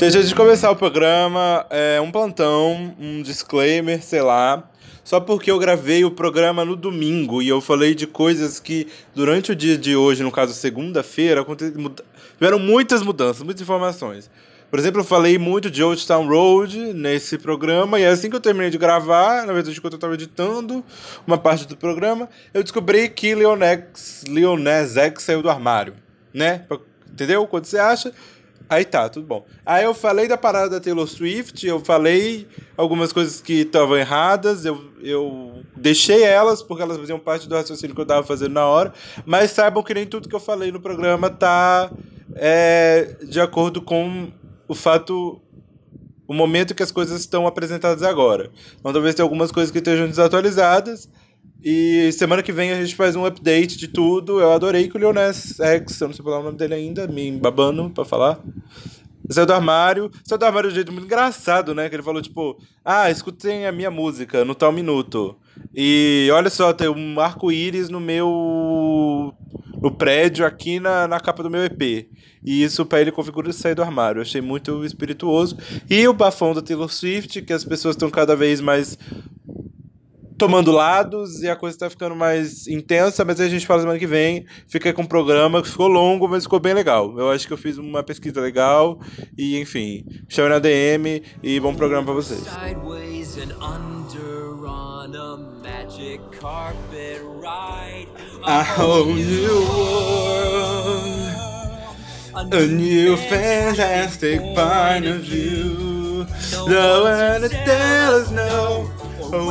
Gente, antes de começar o programa, é um plantão, um disclaimer, sei lá. Só porque eu gravei o programa no domingo e eu falei de coisas que durante o dia de hoje, no caso segunda-feira, tiveram muitas mudanças, muitas informações. Por exemplo, eu falei muito de Old Town Road nesse programa, e assim que eu terminei de gravar, na verdade, enquanto eu estava editando uma parte do programa, eu descobri que Leonex, Leonez X saiu do armário, né? Entendeu? Quando você acha, Aí tá, tudo bom. Aí eu falei da parada da Taylor Swift, eu falei algumas coisas que estavam erradas, eu, eu deixei elas porque elas faziam parte do raciocínio que eu tava fazendo na hora, mas saibam que nem tudo que eu falei no programa tá é, de acordo com o fato o momento que as coisas estão apresentadas agora. Então talvez tenha algumas coisas que estejam desatualizadas, e semana que vem a gente faz um update de tudo. Eu adorei que o Leoness X, eu não sei falar o nome dele ainda, me babando pra falar. Saiu do armário. Saiu do armário de um jeito muito engraçado, né? Que ele falou, tipo, ah, escutem a minha música no tal minuto. E olha só, tem um arco-íris no meu. no prédio aqui na, na capa do meu EP. E isso pra ele configura sair do armário. Eu achei muito espirituoso. E o bafão da Taylor Swift, que as pessoas estão cada vez mais tomando lados e a coisa tá ficando mais intensa, mas aí a gente fala semana que vem. Fica com um programa que ficou longo, mas ficou bem legal. Eu acho que eu fiz uma pesquisa legal e, enfim, chame na DM e bom programa para vocês. A new world, a new fantastic point of view. No one tell us no.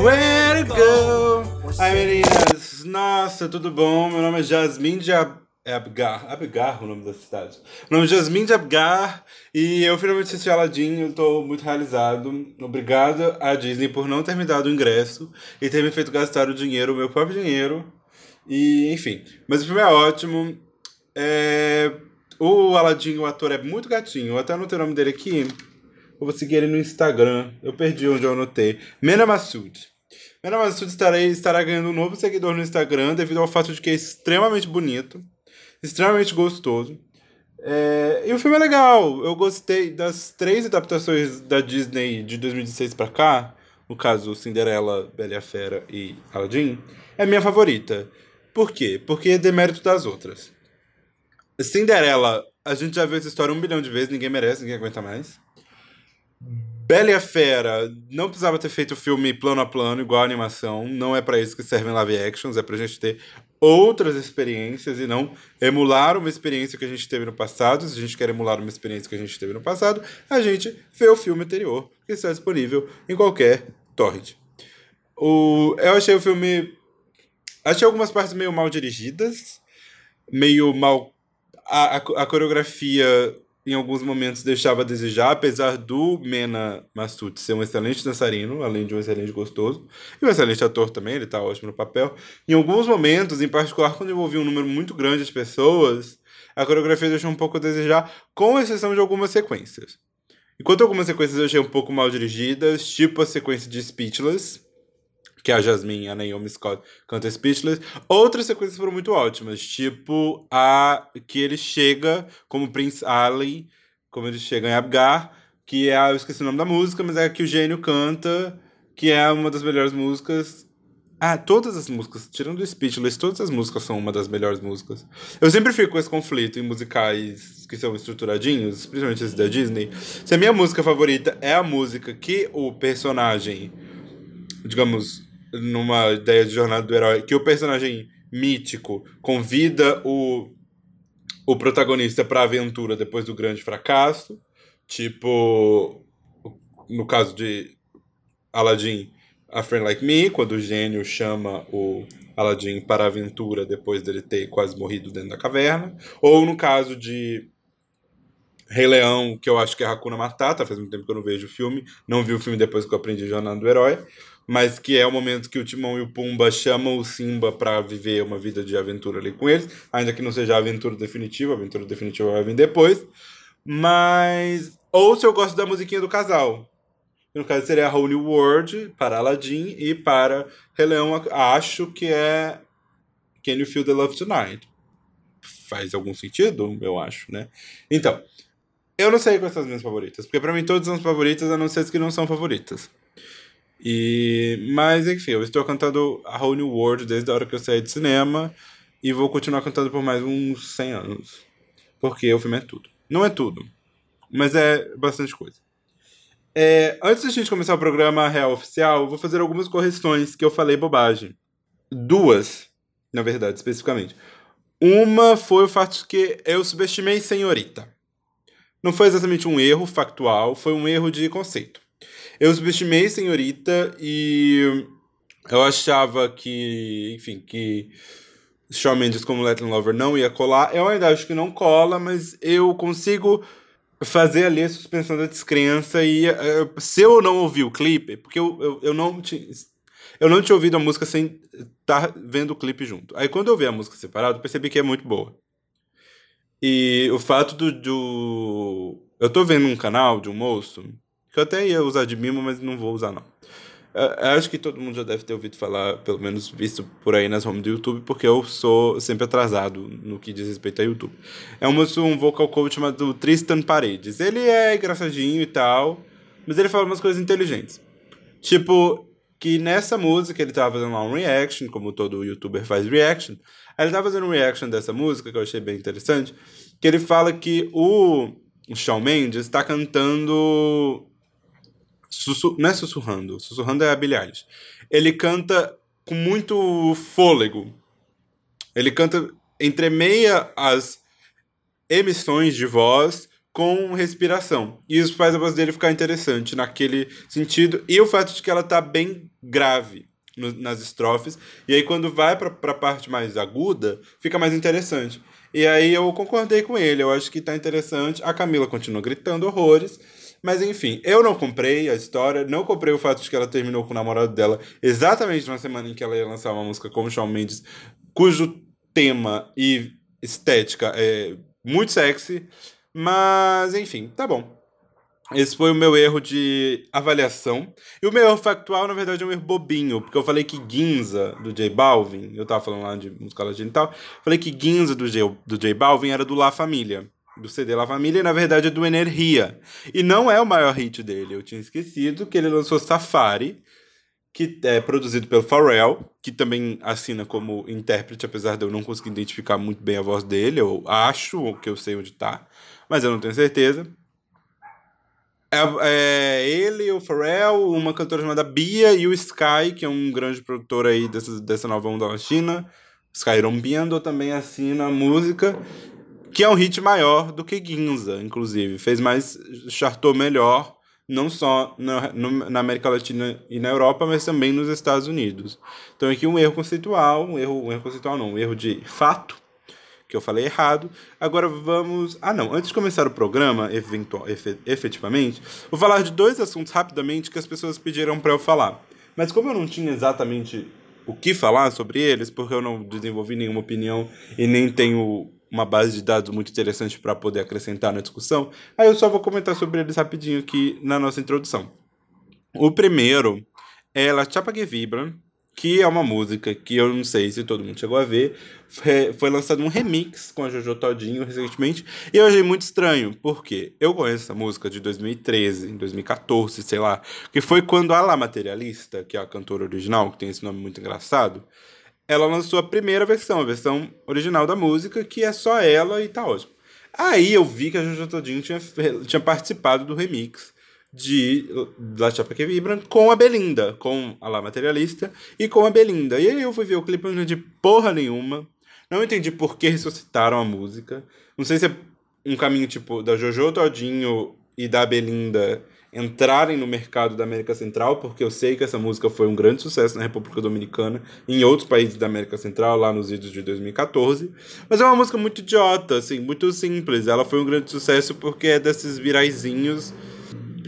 Where to go? Ai, meninas, nossa, tudo bom? Meu nome é Jasmine de Ab é Abgar. Abgar o nome da cidade. Meu nome é Jasmine de Abgar e eu finalmente assisti Aladdin. Eu tô muito realizado. Obrigado à Disney por não ter me dado o ingresso e ter me feito gastar o dinheiro, o meu próprio dinheiro. E, enfim. Mas o filme é ótimo. É... O Aladdin, o ator, é muito gatinho. Eu até anotei o nome dele aqui. Eu vou seguir ele no Instagram. Eu perdi onde eu anotei. Mena Massoud. Mena Massoud estará, estará ganhando um novo seguidor no Instagram devido ao fato de que é extremamente bonito, extremamente gostoso. É, e o filme é legal. Eu gostei das três adaptações da Disney de 2016 para cá. No caso, Cinderela, Bela e a Fera e Aladdin. É minha favorita. Por quê? Porque é demérito das outras. Cinderela, a gente já viu essa história um bilhão de vezes, ninguém merece, ninguém aguenta mais. Bela e a Fera não precisava ter feito o filme plano a plano, igual a animação. Não é para isso que servem live actions, é pra gente ter outras experiências e não emular uma experiência que a gente teve no passado. Se a gente quer emular uma experiência que a gente teve no passado, a gente vê o filme anterior, que está disponível em qualquer torrent. O, eu achei o filme. Achei algumas partes meio mal dirigidas, meio mal. A, a, a coreografia em alguns momentos deixava a desejar, apesar do Mena Massuti ser um excelente dançarino, além de um excelente gostoso, e um excelente ator também, ele está ótimo no papel. Em alguns momentos, em particular quando envolvia um número muito grande de pessoas, a coreografia deixou um pouco a desejar, com exceção de algumas sequências. Enquanto algumas sequências eu achei um pouco mal dirigidas, tipo a sequência de Speechless, que a Jasmine, a Naomi Scott canta Speechless. Outras sequências foram muito ótimas, tipo a que ele chega como Prince Ali, como ele chega em Abgar, que é a, eu esqueci o nome da música, mas é a que o gênio canta, que é uma das melhores músicas. Ah, todas as músicas, tirando o Speechless, todas as músicas são uma das melhores músicas. Eu sempre fico com esse conflito em musicais que são estruturadinhos, principalmente esses da Disney. Se a minha música favorita é a música que o personagem, digamos, numa ideia de jornada do herói, que o personagem mítico convida o, o protagonista para a aventura depois do grande fracasso, tipo no caso de Aladdin, A Friend Like Me, quando o gênio chama o Aladdin para a aventura depois dele ter quase morrido dentro da caverna, ou no caso de Rei Leão, que eu acho que é Hakuna Matata, faz muito tempo que eu não vejo o filme, não vi o filme depois que eu aprendi Jornada do Herói, mas que é o momento que o Timão e o Pumba chamam o Simba para viver uma vida de aventura ali com eles, ainda que não seja a aventura definitiva, a aventura definitiva vai vir depois. Mas. Ou se eu gosto da musiquinha do casal. No caso seria a Holy World para Aladdin e para Rei Leão, acho que é Can You Feel the Love Tonight. Faz algum sentido? Eu acho, né? Então. Eu não sei quais são as minhas favoritas, porque pra mim todas são as favoritas, a não ser as que não são favoritas. E, mas enfim, eu estou cantando A Whole New World desde a hora que eu saí de cinema e vou continuar cantando por mais uns 100 anos. Porque o filme é tudo. Não é tudo, mas é bastante coisa. É, antes da gente começar o programa real oficial, vou fazer algumas correções que eu falei bobagem. Duas, na verdade, especificamente. Uma foi o fato de que eu subestimei Senhorita. Não foi exatamente um erro factual, foi um erro de conceito. Eu subestimei Senhorita e eu achava que, enfim, que Shawn Mendes como Latin Lover não ia colar. Eu ainda acho que não cola, mas eu consigo fazer ali a suspensão da descrença e uh, se eu não ouvir o clipe, porque eu, eu, eu não eu não tinha ouvido a música sem estar vendo o clipe junto. Aí quando eu vi a música separado, percebi que é muito boa. E o fato do, do eu tô vendo um canal de um moço que eu até ia usar de mimo, mas não vou usar não. Eu acho que todo mundo já deve ter ouvido falar, pelo menos visto por aí nas home do YouTube, porque eu sou sempre atrasado no que diz respeito a YouTube. É um, um vocal coach chamado Tristan Paredes. Ele é engraçadinho e tal, mas ele fala umas coisas inteligentes. Tipo, que nessa música ele tava fazendo lá um reaction, como todo youtuber faz reaction. Aí ele tava fazendo um reaction dessa música, que eu achei bem interessante, que ele fala que o Shawn Mendes está cantando Sussu... Não é sussurrando. Sussurrando é a Billie Eilish. Ele canta com muito fôlego. Ele canta entre meia as emissões de voz com respiração. E isso faz a voz dele ficar interessante naquele sentido. E o fato de que ela tá bem grave no, nas estrofes. E aí quando vai pra, pra parte mais aguda, fica mais interessante. E aí eu concordei com ele. Eu acho que tá interessante. A Camila continua gritando horrores. Mas enfim, eu não comprei a história, não comprei o fato de que ela terminou com o namorado dela exatamente na semana em que ela ia lançar uma música como Shawn Mendes, cujo tema e estética é muito sexy. Mas enfim, tá bom. Esse foi o meu erro de avaliação. E o meu erro factual, na verdade, é um erro bobinho, porque eu falei que Ginza, do J Balvin, eu tava falando lá de música latina e tal, falei que Ginza, do J, do J Balvin, era do La Família do CD La Família, e na verdade é do Energia. E não é o maior hit dele. Eu tinha esquecido que ele lançou Safari, que é produzido pelo Pharrell, que também assina como intérprete, apesar de eu não conseguir identificar muito bem a voz dele. Eu acho que eu sei onde tá, mas eu não tenho certeza. É, é, ele, o Pharrell, uma cantora chamada Bia e o Sky, que é um grande produtor aí dessa, dessa nova onda latina. Sky Rompiendo também assina a música. Que é um hit maior do que Ginza, inclusive. Fez mais. chartou melhor, não só na, na América Latina e na Europa, mas também nos Estados Unidos. Então aqui um erro conceitual, um erro, um erro conceitual não, um erro de fato, que eu falei errado. Agora vamos. Ah, não. Antes de começar o programa, eventual, efetivamente, vou falar de dois assuntos rapidamente que as pessoas pediram para eu falar. Mas como eu não tinha exatamente o que falar sobre eles, porque eu não desenvolvi nenhuma opinião e nem tenho uma base de dados muito interessante para poder acrescentar na discussão, aí eu só vou comentar sobre eles rapidinho aqui na nossa introdução. O primeiro é La Chapa que Vibra, que é uma música que eu não sei se todo mundo chegou a ver. Foi lançado um remix com a Jojo Todinho recentemente. E eu achei muito estranho, porque eu conheço essa música de 2013, 2014, sei lá. Que foi quando a La Materialista, que é a cantora original, que tem esse nome muito engraçado, ela lançou a primeira versão, a versão original da música, que é só ela e tá ótimo. Aí eu vi que a Jojo Todinho tinha, tinha participado do remix de La Chapa que Vibra com a Belinda, com a La Materialista e com a Belinda. E aí eu fui ver o clipe, não entendi porra nenhuma. Não entendi por que ressuscitaram a música. Não sei se é um caminho tipo da Jojo Todinho e da Belinda entrarem no mercado da América Central, porque eu sei que essa música foi um grande sucesso na República Dominicana e em outros países da América Central, lá nos vídeos de 2014. Mas é uma música muito idiota, assim, muito simples. Ela foi um grande sucesso porque é desses viraizinhos.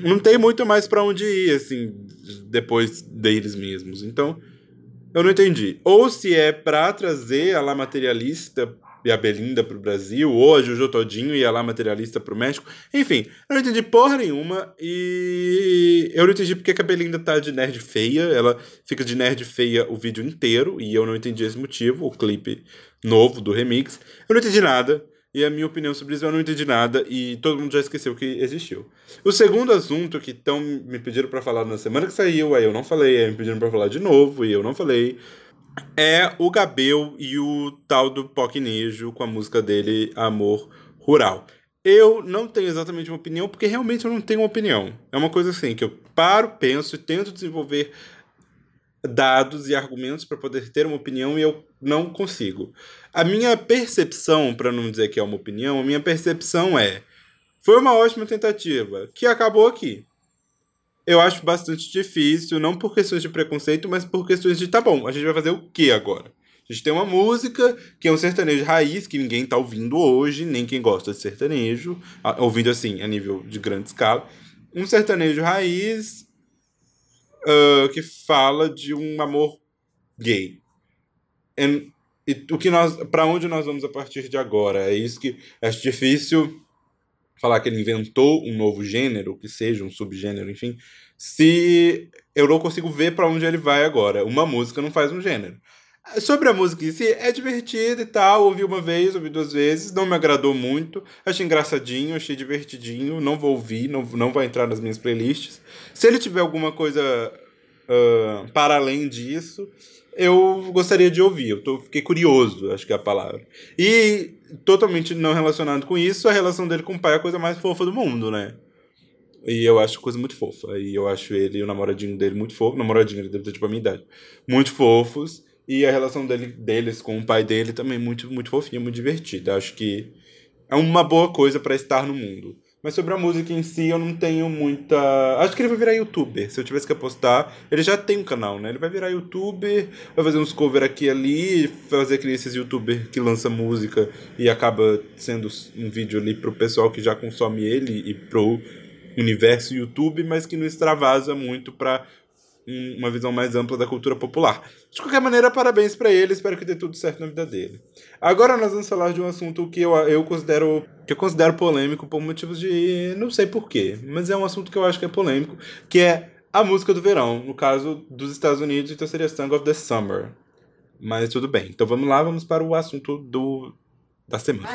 Não tem muito mais para onde ir, assim, depois deles mesmos. Então, eu não entendi. Ou se é para trazer a lá materialista e a Belinda pro Brasil, ou a Jojo Todinho e a lá materialista pro México. Enfim, eu não entendi porra nenhuma e eu não entendi porque que a Belinda tá de nerd feia. Ela fica de nerd feia o vídeo inteiro e eu não entendi esse motivo, o clipe novo do remix. Eu não entendi nada. E a minha opinião sobre isso eu não entendi nada e todo mundo já esqueceu que existiu. O segundo assunto que tão me pediram para falar na semana que saiu, aí eu não falei, aí me pediram para falar de novo e eu não falei, é o Gabel e o tal do Pocnejo com a música dele Amor Rural. Eu não tenho exatamente uma opinião, porque realmente eu não tenho uma opinião. É uma coisa assim, que eu paro, penso e tento desenvolver dados e argumentos para poder ter uma opinião e eu não consigo. A minha percepção, para não dizer que é uma opinião, a minha percepção é: foi uma ótima tentativa, que acabou aqui. Eu acho bastante difícil, não por questões de preconceito, mas por questões de tá bom, a gente vai fazer o que agora? A gente tem uma música que é um sertanejo raiz, que ninguém tá ouvindo hoje, nem quem gosta de sertanejo, ouvindo assim, a nível de grande escala. Um sertanejo raiz uh, que fala de um amor gay. And, e o que nós, para onde nós vamos a partir de agora? É isso que acho difícil falar que ele inventou um novo gênero, que seja um subgênero, enfim, se eu não consigo ver para onde ele vai agora. Uma música não faz um gênero. Sobre a música em si, é divertida e tal. Ouvi uma vez, ouvi duas vezes, não me agradou muito. Achei engraçadinho, achei divertidinho. Não vou ouvir, não, não vai entrar nas minhas playlists. Se ele tiver alguma coisa uh, para além disso, eu gostaria de ouvir. Eu tô, fiquei curioso, acho que é a palavra. E, totalmente não relacionado com isso, a relação dele com o pai é a coisa mais fofa do mundo, né? E eu acho coisa muito fofa. E eu acho ele e o namoradinho dele muito fofo. Namoradinho, ele deve ter tipo a minha idade. Muito fofos. E a relação dele, deles com o pai dele também muito, muito fofinha, muito divertida. Acho que é uma boa coisa para estar no mundo. Mas sobre a música em si, eu não tenho muita. Acho que ele vai virar youtuber. Se eu tivesse que apostar, ele já tem um canal, né? Ele vai virar youtuber, vai fazer uns cover aqui e ali, fazer aqueles esses youtuber que lança música e acaba sendo um vídeo ali pro pessoal que já consome ele e pro universo YouTube, mas que não extravasa muito pra uma visão mais ampla da cultura popular. De qualquer maneira, parabéns para ele, espero que dê tudo certo na vida dele. Agora nós vamos falar de um assunto que eu, eu considero que eu considero polêmico por motivos de não sei porquê, mas é um assunto que eu acho que é polêmico, que é a música do verão, no caso dos Estados Unidos, então seria Song of the Summer. Mas tudo bem. Então vamos lá, vamos para o assunto do da semana.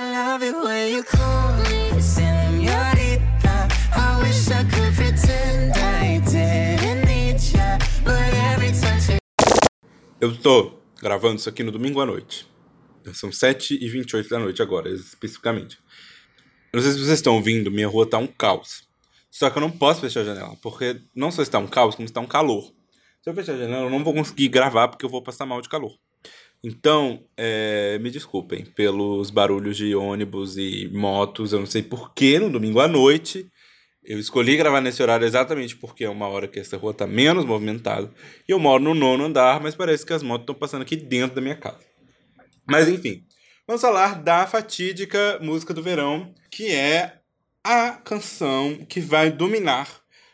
Eu tô gravando isso aqui no domingo à noite. São 7h28 da noite agora, especificamente. Não sei se vocês estão ouvindo, minha rua tá um caos. Só que eu não posso fechar a janela, porque não só está um caos, como está um calor. Se eu fechar a janela, eu não vou conseguir gravar porque eu vou passar mal de calor. Então, é, me desculpem pelos barulhos de ônibus e motos. Eu não sei porquê no domingo à noite eu escolhi gravar nesse horário exatamente porque é uma hora que essa rua está menos movimentada. E eu moro no nono andar, mas parece que as motos estão passando aqui dentro da minha casa. Mas enfim, vamos falar da fatídica música do verão, que é a canção que vai dominar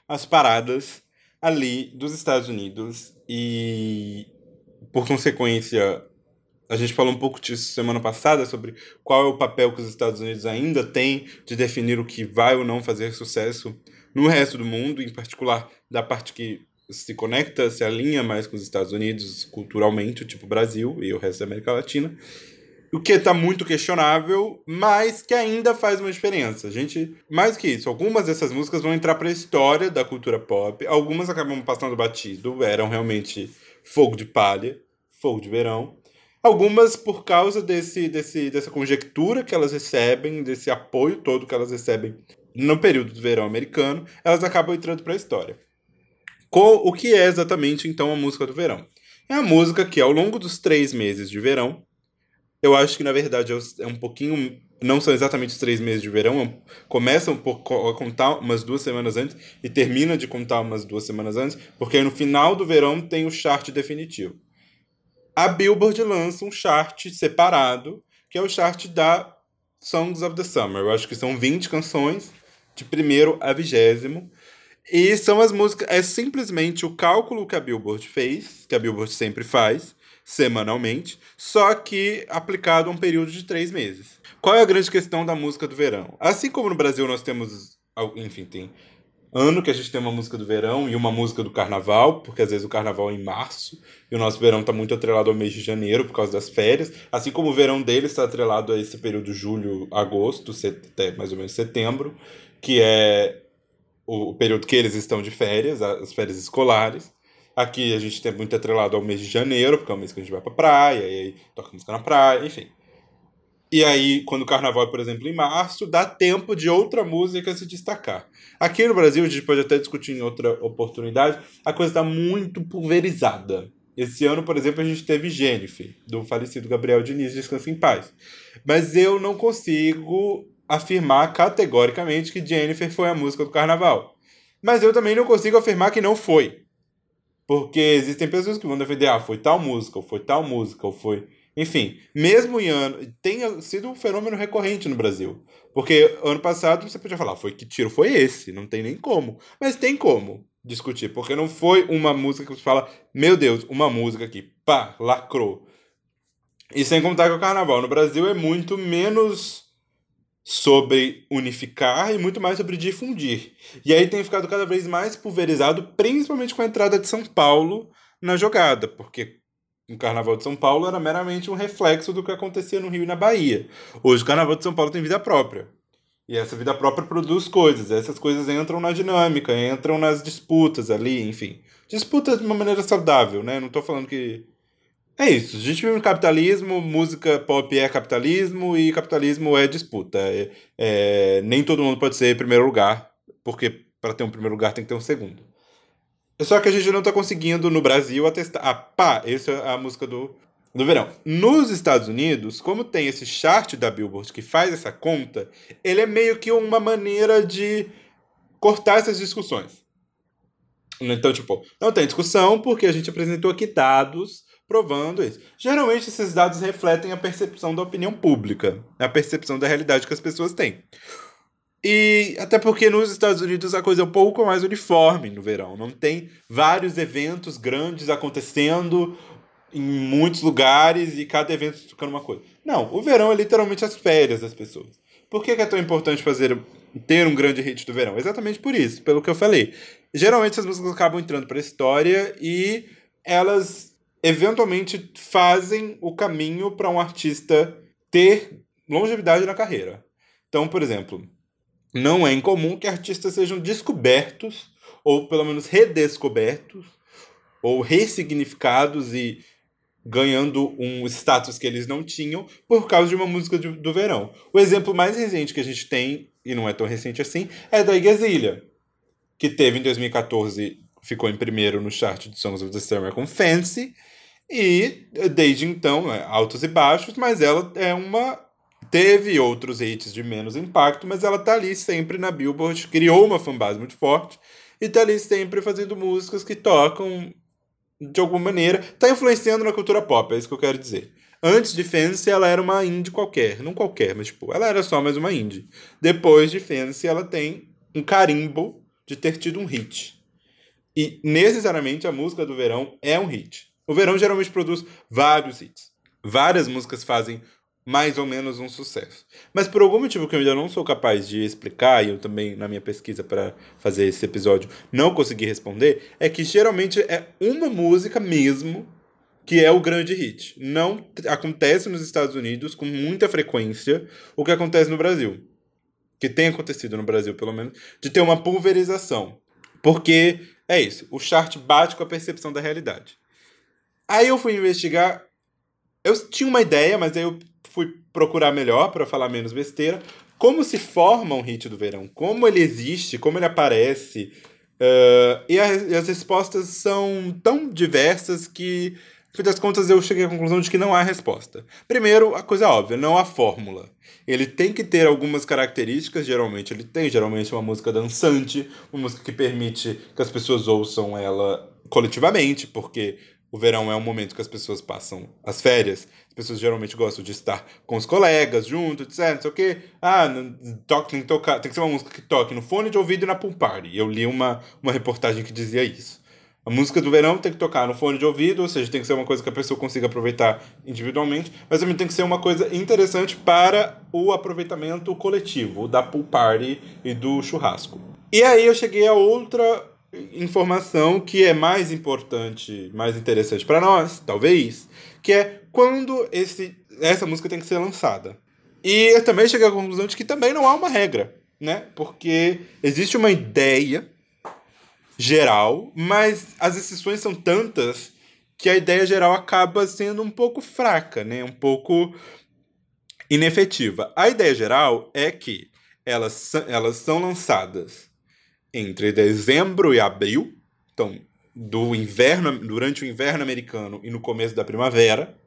as paradas ali dos Estados Unidos e, por consequência, a gente falou um pouco disso semana passada sobre qual é o papel que os Estados Unidos ainda têm de definir o que vai ou não fazer sucesso no resto do mundo, em particular da parte que se conecta, se alinha mais com os Estados Unidos culturalmente, tipo Brasil e o resto da América Latina. O que está muito questionável, mas que ainda faz uma diferença. A gente, mais que isso, algumas dessas músicas vão entrar para a história da cultura pop, algumas acabam passando batido, eram realmente fogo de palha, fogo de verão. Algumas por causa desse, desse, dessa conjectura que elas recebem, desse apoio todo que elas recebem no período do verão americano, elas acabam entrando para a história. O que é exatamente então a música do verão? É a música que ao longo dos três meses de verão, eu acho que na verdade é um pouquinho. Não são exatamente os três meses de verão, é começa pouco a contar umas duas semanas antes e termina de contar umas duas semanas antes, porque no final do verão tem o chart definitivo a Billboard lança um chart separado, que é o chart da Songs of the Summer. Eu acho que são 20 canções, de primeiro a vigésimo. E são as músicas. É simplesmente o cálculo que a Billboard fez, que a Billboard sempre faz, semanalmente, só que aplicado a um período de três meses. Qual é a grande questão da música do verão? Assim como no Brasil nós temos. Enfim, tem ano que a gente tem uma música do verão e uma música do carnaval, porque às vezes o carnaval é em março e o nosso verão está muito atrelado ao mês de janeiro por causa das férias, assim como o verão deles está atrelado a esse período julho, agosto, até mais ou menos setembro, que é o período que eles estão de férias, as férias escolares. Aqui a gente tem muito atrelado ao mês de janeiro, porque é o mês que a gente vai pra praia, e aí toca música na praia, enfim. E aí, quando o carnaval é, por exemplo, em março, dá tempo de outra música se destacar. Aqui no Brasil, a gente pode até discutir em outra oportunidade, a coisa está muito pulverizada. Esse ano, por exemplo, a gente teve Jennifer, do falecido Gabriel Diniz, Descansa em Paz. Mas eu não consigo afirmar categoricamente que Jennifer foi a música do carnaval. Mas eu também não consigo afirmar que não foi. Porque existem pessoas que vão defender, ah, foi tal música, ou foi tal música, ou foi enfim, mesmo em ano. Tem sido um fenômeno recorrente no Brasil. Porque ano passado você podia falar, foi que tiro foi esse? Não tem nem como. Mas tem como discutir, porque não foi uma música que você fala, meu Deus, uma música que, pá, lacrou. E sem contar que o carnaval no Brasil é muito menos sobre unificar e muito mais sobre difundir. E aí tem ficado cada vez mais pulverizado, principalmente com a entrada de São Paulo na jogada, porque o Carnaval de São Paulo era meramente um reflexo do que acontecia no Rio e na Bahia. Hoje o Carnaval de São Paulo tem vida própria. E essa vida própria produz coisas. Essas coisas entram na dinâmica, entram nas disputas ali, enfim. Disputa de uma maneira saudável, né? Não estou falando que. É isso. A gente vive no capitalismo, música pop é capitalismo e capitalismo é disputa. É, é... Nem todo mundo pode ser primeiro lugar, porque para ter um primeiro lugar tem que ter um segundo. Só que a gente não tá conseguindo no Brasil atestar. Ah, pá, essa é a música do, do verão. Nos Estados Unidos, como tem esse chart da Billboard que faz essa conta, ele é meio que uma maneira de cortar essas discussões. Então, tipo, não tem discussão porque a gente apresentou aqui dados provando isso. Geralmente, esses dados refletem a percepção da opinião pública, a percepção da realidade que as pessoas têm. E até porque nos Estados Unidos a coisa é um pouco mais uniforme no verão. Não tem vários eventos grandes acontecendo em muitos lugares e cada evento tocando uma coisa. Não, o verão é literalmente as férias das pessoas. Por que é tão importante fazer ter um grande hit do verão? Exatamente por isso, pelo que eu falei. Geralmente as músicas acabam entrando para a história e elas eventualmente fazem o caminho para um artista ter longevidade na carreira. Então, por exemplo, não é incomum que artistas sejam descobertos, ou pelo menos redescobertos, ou ressignificados e ganhando um status que eles não tinham por causa de uma música de, do verão. O exemplo mais recente que a gente tem, e não é tão recente assim, é da Igazilha, que teve em 2014, ficou em primeiro no chart de Songs of the Summer com Fancy, e desde então, é, altos e baixos, mas ela é uma Teve outros hits de menos impacto, mas ela tá ali sempre na Billboard, criou uma fanbase muito forte e tá ali sempre fazendo músicas que tocam de alguma maneira, tá influenciando na cultura pop, é isso que eu quero dizer. Antes de Fancy, ela era uma indie qualquer, não qualquer, mas tipo, ela era só mais uma indie. Depois de Fancy, ela tem um carimbo de ter tido um hit. E necessariamente a música do verão é um hit. O verão geralmente produz vários hits. Várias músicas fazem mais ou menos um sucesso. Mas por algum motivo que eu ainda não sou capaz de explicar, e eu também, na minha pesquisa para fazer esse episódio, não consegui responder, é que geralmente é uma música mesmo que é o grande hit. Não acontece nos Estados Unidos com muita frequência o que acontece no Brasil. Que tem acontecido no Brasil, pelo menos, de ter uma pulverização. Porque é isso, o chart bate com a percepção da realidade. Aí eu fui investigar. Eu tinha uma ideia, mas aí eu fui procurar melhor para falar menos besteira. Como se forma um hit do verão? Como ele existe? Como ele aparece? Uh, e, a, e, as respostas são tão diversas que, no fim das contas, eu cheguei à conclusão de que não há resposta. Primeiro, a coisa óbvia, não há fórmula. Ele tem que ter algumas características, geralmente ele tem, geralmente é uma música dançante, uma música que permite que as pessoas ouçam ela coletivamente, porque o verão é um momento que as pessoas passam as férias. As pessoas geralmente gostam de estar com os colegas, junto, etc. Não sei o quê. Ah, toque, tem, que tocar, tem que ser uma música que toque no fone de ouvido e na pool party. Eu li uma, uma reportagem que dizia isso. A música do verão tem que tocar no fone de ouvido, ou seja, tem que ser uma coisa que a pessoa consiga aproveitar individualmente, mas também tem que ser uma coisa interessante para o aproveitamento coletivo, da pool party e do churrasco. E aí eu cheguei a outra informação que é mais importante, mais interessante para nós, talvez, que é quando esse, essa música tem que ser lançada. E eu também cheguei à conclusão de que também não há uma regra, né? Porque existe uma ideia geral, mas as exceções são tantas que a ideia geral acaba sendo um pouco fraca, né? Um pouco inefetiva. A ideia geral é que elas, elas são lançadas entre dezembro e abril, então do inverno, durante o inverno americano e no começo da primavera,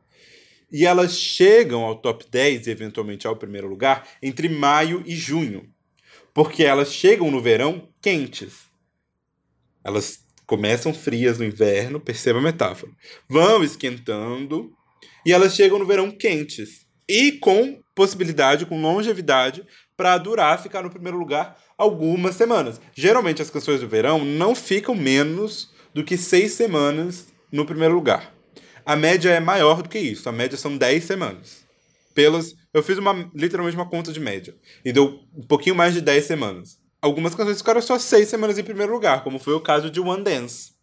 e elas chegam ao top 10 e eventualmente ao primeiro lugar entre maio e junho, porque elas chegam no verão quentes. Elas começam frias no inverno, perceba a metáfora. Vão esquentando e elas chegam no verão quentes e com possibilidade, com longevidade para durar, ficar no primeiro lugar algumas semanas. Geralmente as canções do verão não ficam menos do que seis semanas no primeiro lugar. A média é maior do que isso. A média são 10 semanas. Pelas, eu fiz uma literalmente uma conta de média e deu um pouquinho mais de 10 semanas. Algumas canções ficaram só 6 semanas em primeiro lugar, como foi o caso de One Dance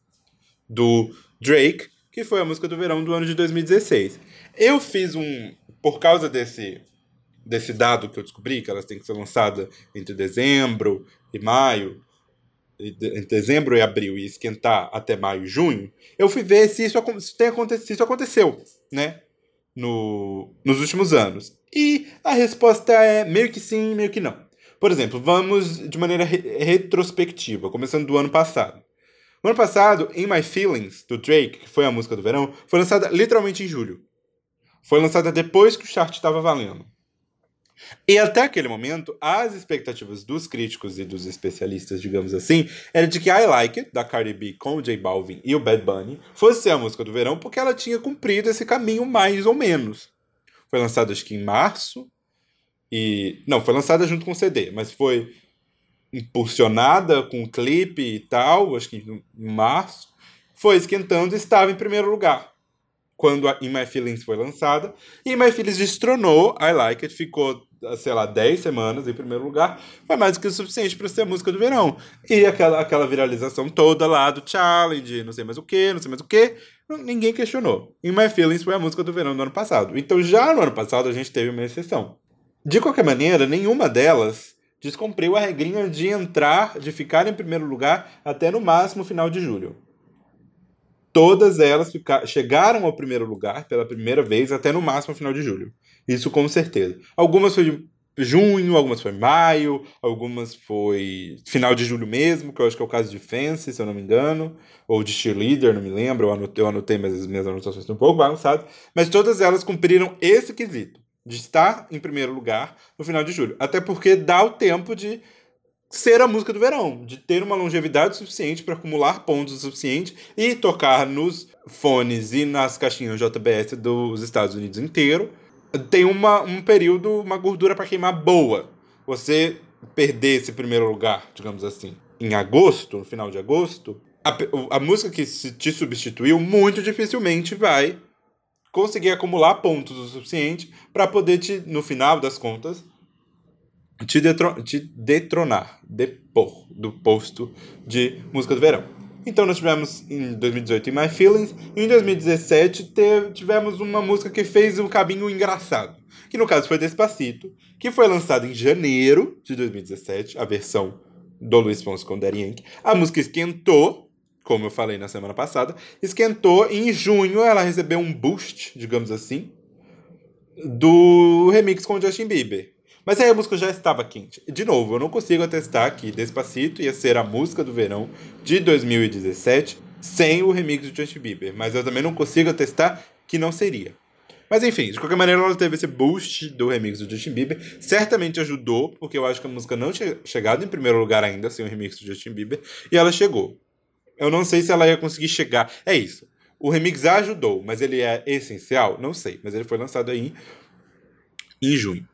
do Drake, que foi a música do verão do ano de 2016. Eu fiz um por causa desse desse dado que eu descobri, que elas têm que ser lançadas entre dezembro e maio, entre dezembro e abril e esquentar até maio e junho, eu fui ver se isso, se tem se isso aconteceu, né? No, nos últimos anos. E a resposta é meio que sim, meio que não. Por exemplo, vamos de maneira re retrospectiva, começando do ano passado. No ano passado, In My Feelings, do Drake, que foi a música do verão, foi lançada literalmente em julho. Foi lançada depois que o chart estava valendo. E até aquele momento, as expectativas dos críticos e dos especialistas, digamos assim, era de que I Like It, da Cardi B com o J Balvin e o Bad Bunny, fosse a música do verão, porque ela tinha cumprido esse caminho mais ou menos. Foi lançada acho que em março, e. Não, foi lançada junto com o CD, mas foi impulsionada com o clipe e tal, acho que em março. Foi esquentando e estava em primeiro lugar quando a In My Feelings foi lançada. E In My Feelings destronou I Like It, ficou sei lá, 10 semanas em primeiro lugar, foi mais do que o suficiente para ser a música do verão. E aquela, aquela viralização toda lá do challenge, não sei mais o que, não sei mais o que, ninguém questionou. E My Feelings foi a música do verão do ano passado. Então já no ano passado a gente teve uma exceção. De qualquer maneira, nenhuma delas descumpriu a regrinha de entrar, de ficar em primeiro lugar até no máximo final de julho. Todas elas chegaram ao primeiro lugar pela primeira vez até no máximo final de julho. Isso com certeza. Algumas foi de junho, algumas foi maio, algumas foi final de julho mesmo, que eu acho que é o caso de Fancy, se eu não me engano, ou de Cheerleader, não me lembro, eu anotei, eu anotei mas as minhas anotações estão um pouco bagunçadas, mas todas elas cumpriram esse quesito, de estar em primeiro lugar no final de julho. Até porque dá o tempo de ser a música do verão, de ter uma longevidade suficiente para acumular pontos o suficiente e tocar nos fones e nas caixinhas JBS dos Estados Unidos inteiro tem uma, um período, uma gordura para queimar boa. Você perder esse primeiro lugar, digamos assim, em agosto, no final de agosto, a, a música que te substituiu muito dificilmente vai conseguir acumular pontos o suficiente para poder te, no final das contas, te, detro, te detronar, depor do posto de música do verão. Então nós tivemos em 2018 My Feelings, e em 2017 tivemos uma música que fez um caminho engraçado, que no caso foi Despacito, que foi lançado em janeiro de 2017, a versão do Luiz Fonsi com Daddy Yankee. A música esquentou, como eu falei na semana passada, esquentou e em junho ela recebeu um boost, digamos assim, do remix com Justin Bieber. Mas aí a música já estava quente. De novo, eu não consigo atestar que Despacito ia ser a música do verão de 2017 sem o remix do Justin Bieber. Mas eu também não consigo atestar que não seria. Mas enfim, de qualquer maneira, ela teve esse boost do remix do Justin Bieber. Certamente ajudou, porque eu acho que a música não tinha chegado em primeiro lugar ainda sem o remix do Justin Bieber. E ela chegou. Eu não sei se ela ia conseguir chegar. É isso. O remix ajudou, mas ele é essencial? Não sei. Mas ele foi lançado aí em junho.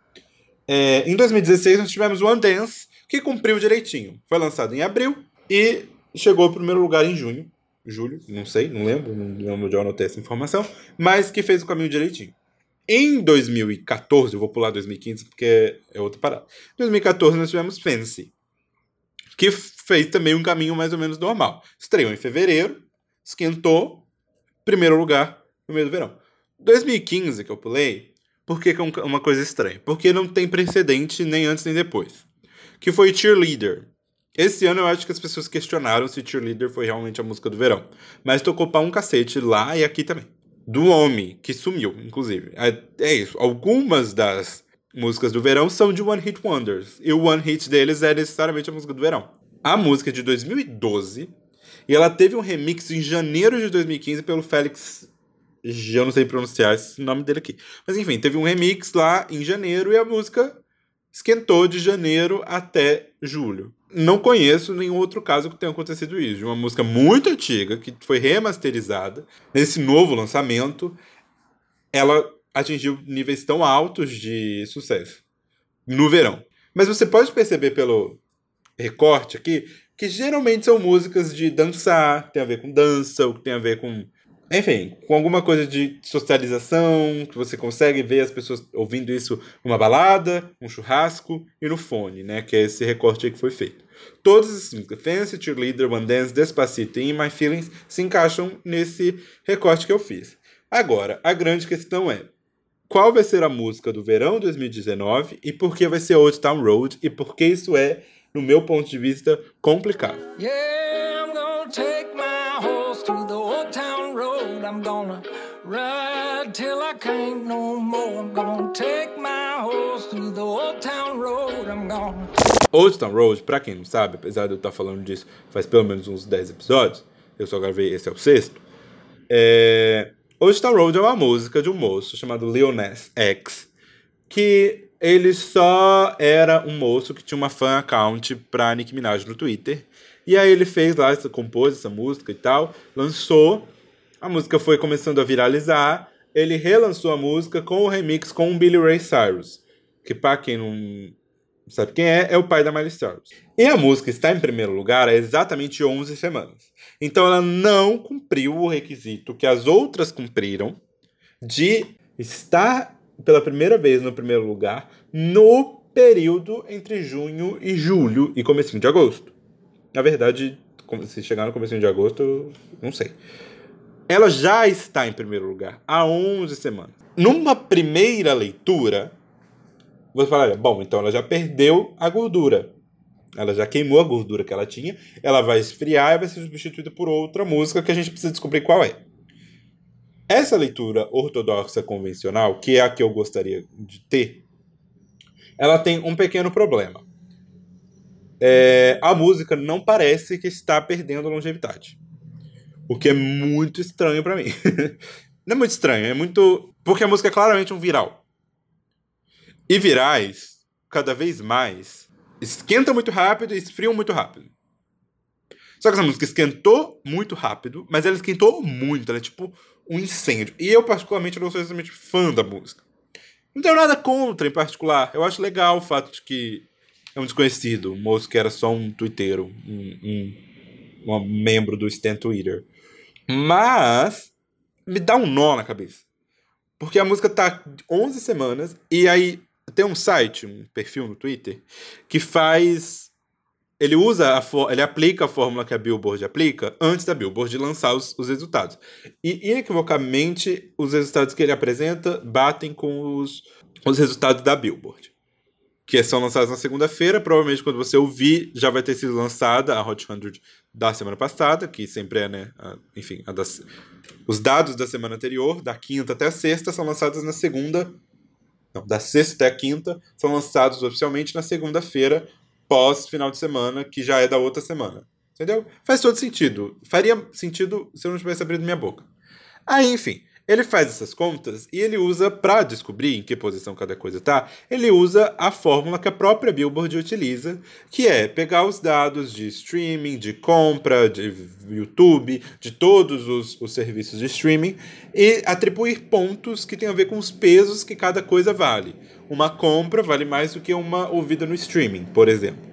É, em 2016, nós tivemos One Dance, que cumpriu direitinho. Foi lançado em abril e chegou ao primeiro lugar em junho. Julho, não sei, não lembro, não lembro onde eu anotei essa informação, mas que fez o caminho direitinho. Em 2014, eu vou pular 2015 porque é outra parada. Em 2014 nós tivemos Fancy. que fez também um caminho mais ou menos normal. Estreou em fevereiro, esquentou, primeiro lugar no meio do verão. 2015 que eu pulei, por que, que é uma coisa estranha? Porque não tem precedente nem antes nem depois. Que foi Cheerleader. Esse ano eu acho que as pessoas questionaram se Cheerleader foi realmente a música do verão. Mas tocou pra um cacete lá e aqui também. Do homem, que sumiu, inclusive. É, é isso. Algumas das músicas do verão são de One Hit Wonders. E o One Hit deles é necessariamente a música do verão. A música é de 2012. E ela teve um remix em janeiro de 2015 pelo Félix eu não sei pronunciar esse nome dele aqui. Mas enfim, teve um remix lá em janeiro e a música esquentou de janeiro até julho. Não conheço nenhum outro caso que tenha acontecido isso. Uma música muito antiga, que foi remasterizada, nesse novo lançamento, ela atingiu níveis tão altos de sucesso no verão. Mas você pode perceber pelo recorte aqui que geralmente são músicas de dançar, tem a ver com dança, ou que tem a ver com enfim, com alguma coisa de socialização, que você consegue ver as pessoas ouvindo isso numa balada, um churrasco e no fone, né? Que é esse recorte aí que foi feito. Todas as músicas, Fancy, Cheerleader, One Dance, Despacito e My Feelings se encaixam nesse recorte que eu fiz. Agora, a grande questão é, qual vai ser a música do verão 2019 e por que vai ser Old Town Road e por que isso é, no meu ponto de vista, complicado. Yeah, I'm gonna take my horse to the old town road. I'm gonna ride till I can't no more. I'm gonna take my horse to the old town road. I'm gonna. Old Town Road, pra quem não sabe, apesar de eu estar falando disso faz pelo menos uns 10 episódios, eu só gravei, esse é o sexto. É... Old Town Road é uma música de um moço chamado Nas X, que ele só era um moço que tinha uma fan account pra Nicki Minaj no Twitter. E aí ele fez lá, compôs essa música e tal, lançou. A música foi começando a viralizar. Ele relançou a música com o remix com o Billy Ray Cyrus. Que pra quem não sabe quem é, é o pai da Miley Cyrus. E a música está em primeiro lugar há exatamente 11 semanas. Então ela não cumpriu o requisito que as outras cumpriram de estar pela primeira vez no primeiro lugar no período entre junho e julho e comecinho de agosto. Na verdade, se chegar no começo de agosto, não sei. Ela já está em primeiro lugar há 11 semanas. Numa primeira leitura, você falaria, bom, então ela já perdeu a gordura. Ela já queimou a gordura que ela tinha, ela vai esfriar e vai ser substituída por outra música que a gente precisa descobrir qual é. Essa leitura ortodoxa convencional, que é a que eu gostaria de ter, ela tem um pequeno problema é, a música não parece que está perdendo longevidade. O que é muito estranho para mim. não é muito estranho, é muito. Porque a música é claramente um viral. E virais, cada vez mais, esquentam muito rápido e esfriam muito rápido. Só que essa música esquentou muito rápido, mas ela esquentou muito, ela é tipo um incêndio. E eu, particularmente, não sou exatamente fã da música. Não tenho nada contra em particular. Eu acho legal o fato de que é um desconhecido, um moço que era só um twitteiro, um, um, um membro do Stan Twitter. Mas me dá um nó na cabeça. Porque a música tá 11 semanas e aí tem um site, um perfil no Twitter que faz ele usa a ele aplica a fórmula que a Billboard aplica antes da Billboard lançar os, os resultados. E inequivocamente os resultados que ele apresenta batem com os, os resultados da Billboard que são lançadas na segunda-feira. Provavelmente quando você ouvir, já vai ter sido lançada a Hot 100 da semana passada, que sempre é, né? A, enfim, a das, os dados da semana anterior, da quinta até a sexta, são lançados na segunda. Não, da sexta até a quinta, são lançados oficialmente na segunda-feira, pós final de semana, que já é da outra semana. Entendeu? Faz todo sentido. Faria sentido se eu não tivesse abrido minha boca. Aí, enfim. Ele faz essas contas e ele usa, para descobrir em que posição cada coisa tá, ele usa a fórmula que a própria Billboard utiliza, que é pegar os dados de streaming, de compra, de YouTube, de todos os, os serviços de streaming e atribuir pontos que tem a ver com os pesos que cada coisa vale. Uma compra vale mais do que uma ouvida no streaming, por exemplo.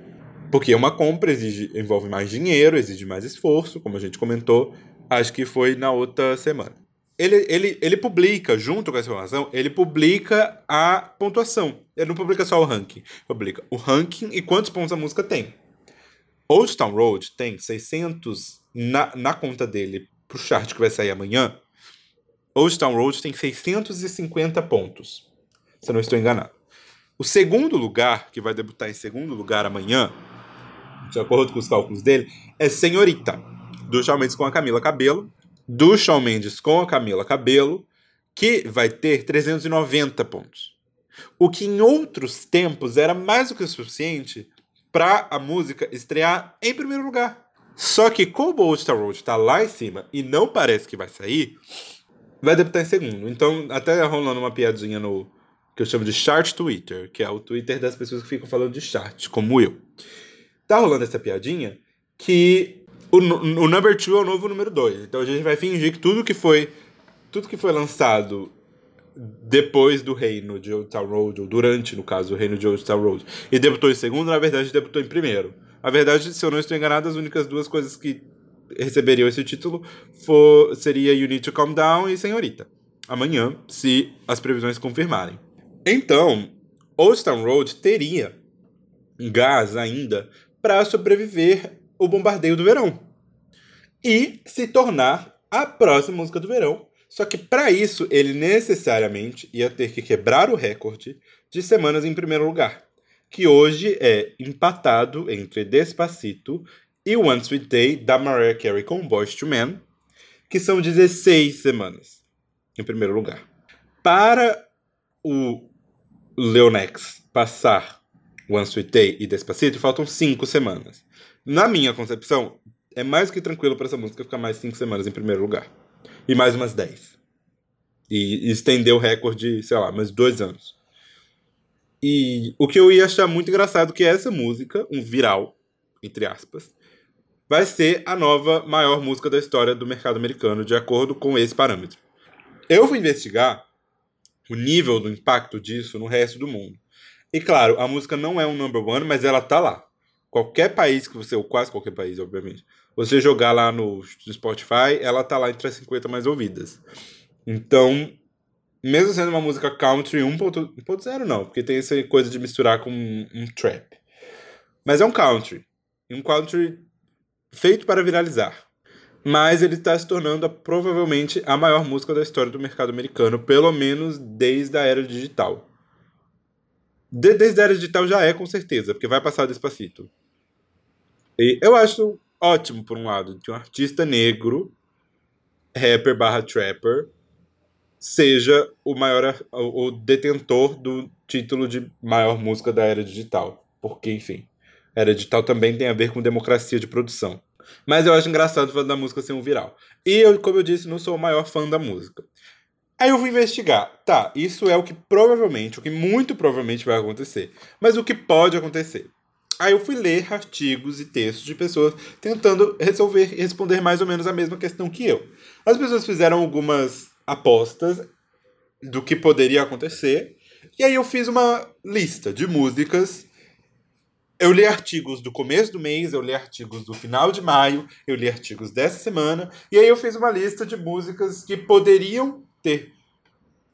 Porque uma compra exige, envolve mais dinheiro, exige mais esforço, como a gente comentou, acho que foi na outra semana ele, ele, ele publica, junto com essa informação, ele publica a pontuação. Ele não publica só o ranking. Publica o ranking e quantos pontos a música tem. Old Town Road tem 600 na, na conta dele pro chart que vai sair amanhã. Old Town Road tem 650 pontos, se eu não estou enganado. O segundo lugar, que vai debutar em segundo lugar amanhã, de acordo com os cálculos dele, é Senhorita, do Shawn com a Camila Cabelo, do Shawn Mendes com a Camila Cabelo, que vai ter 390 pontos. O que em outros tempos era mais do que o suficiente para a música estrear em primeiro lugar. Só que como o Old Town Road está lá em cima e não parece que vai sair, vai debutar em segundo. Então, até rolando uma piadinha no que eu chamo de chart Twitter, que é o Twitter das pessoas que ficam falando de chart, como eu. Tá rolando essa piadinha que o, o number two é o novo número 2. Então a gente vai fingir que tudo que foi tudo que foi lançado depois do reino de Old Town Road, ou durante, no caso, o reino de Old Town Road, e debutou em segundo, na verdade debutou em primeiro. Na verdade, se eu não estou enganado, as únicas duas coisas que receberiam esse título for, seria You Need to Calm Down e Senhorita. Amanhã, se as previsões confirmarem. Então, Old Town Road teria gás ainda para sobreviver o bombardeio do verão e se tornar a próxima música do verão. Só que para isso ele necessariamente ia ter que quebrar o recorde de semanas em primeiro lugar, que hoje é empatado entre Despacito e One Sweet Day da Mariah Carey com Boyz II Men, que são 16 semanas em primeiro lugar. Para o Leonex passar One Sweet Day e Despacito, faltam 5 semanas. Na minha concepção, é mais que tranquilo para essa música ficar mais 5 semanas em primeiro lugar. E mais umas 10. E, estender o recorde, sei lá, mais dois anos. E o que eu ia achar muito engraçado é que essa música, um viral, entre aspas, vai ser a nova maior música da história do mercado americano, de acordo com esse parâmetro. Eu fui investigar o nível do impacto disso no resto do mundo. E claro, a música não é um number one, mas ela tá lá. Qualquer país que você, ou quase qualquer país, obviamente, você jogar lá no, Spotify, ela tá lá entre as 50 mais ouvidas. Então, mesmo sendo uma música country 1.0 não, porque tem essa coisa de misturar com um, um trap. Mas é um country. Um country feito para viralizar. Mas ele está se tornando provavelmente a maior música da história do mercado americano, pelo menos desde a era digital. De, desde a era digital já é, com certeza, porque vai passar Despacito. E eu acho ótimo, por um lado, que um artista negro, rapper barra trapper, seja o maior o detentor do título de maior música da era digital. Porque, enfim, era digital também tem a ver com democracia de produção. Mas eu acho engraçado falar da música ser um viral. E eu, como eu disse, não sou o maior fã da música. Aí eu vou investigar. Tá, isso é o que provavelmente, o que muito provavelmente vai acontecer. Mas o que pode acontecer? Aí eu fui ler artigos e textos de pessoas tentando resolver responder mais ou menos a mesma questão que eu. As pessoas fizeram algumas apostas do que poderia acontecer. E aí eu fiz uma lista de músicas eu li artigos do começo do mês, eu li artigos do final de maio, eu li artigos dessa semana, e aí eu fiz uma lista de músicas que poderiam ter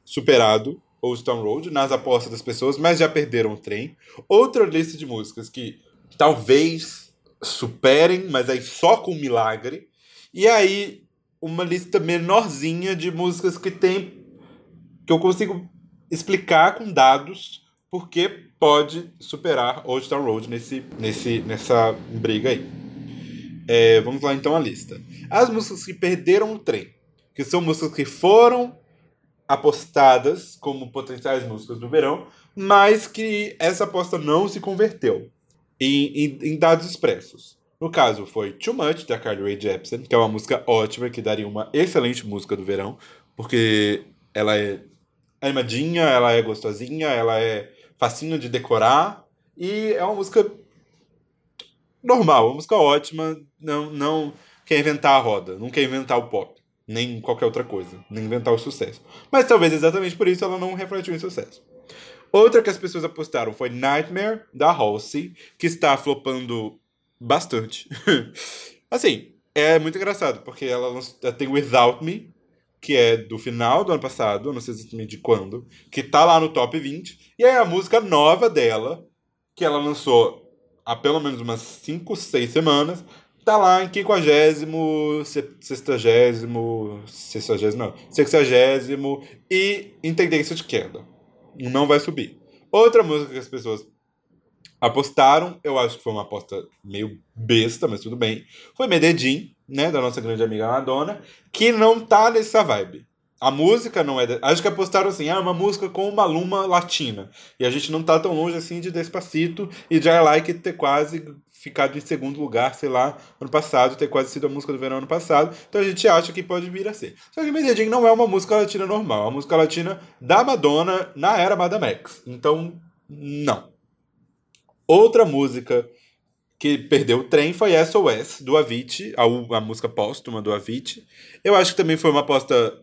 superado o Stone Road nas apostas das pessoas, mas já perderam o trem. Outra lista de músicas que talvez superem, mas aí só com milagre. E aí uma lista menorzinha de músicas que tem que eu consigo explicar com dados porque pode superar Old Town Road nesse, nesse, nessa briga aí. É, vamos lá então a lista. As músicas que perderam o trem, que são músicas que foram apostadas como potenciais músicas do verão, mas que essa aposta não se converteu em, em, em dados expressos. No caso, foi Too Much, da Carly Rae Jepsen, que é uma música ótima, que daria uma excelente música do verão, porque ela é animadinha, ela é gostosinha, ela é facinho de decorar e é uma música normal, uma música ótima, não, não quer inventar a roda, não quer inventar o pop, nem qualquer outra coisa, nem inventar o sucesso. Mas talvez exatamente por isso ela não refletiu em sucesso. Outra que as pessoas apostaram foi Nightmare, da Halsey, que está flopando bastante. assim, é muito engraçado, porque ela, tem Without Me, que é do final do ano passado, não sei exatamente de quando, que tá lá no top 20, e é a música nova dela, que ela lançou há pelo menos umas 5, 6 semanas, tá lá em 50, sextagésimo, sextagésimo, não, sexagésimo e em tendência de queda. Não vai subir. Outra música que as pessoas apostaram, eu acho que foi uma aposta meio besta, mas tudo bem, foi Medellín, né, da nossa grande amiga Madonna, que não tá nessa vibe. A música não é. De... Acho que apostaram assim, ah, uma música com uma luma latina. E a gente não tá tão longe assim de Despacito e de I Like ter quase ficado em segundo lugar, sei lá, ano passado, ter quase sido a música do verão ano passado. Então a gente acha que pode vir a ser. Só que Medellín não é uma música latina normal, é uma música latina da Madonna na era Madame X. Então, não. Outra música que perdeu o trem foi SOS, do Avicii, a, a música póstuma do Avicii. Eu acho que também foi uma aposta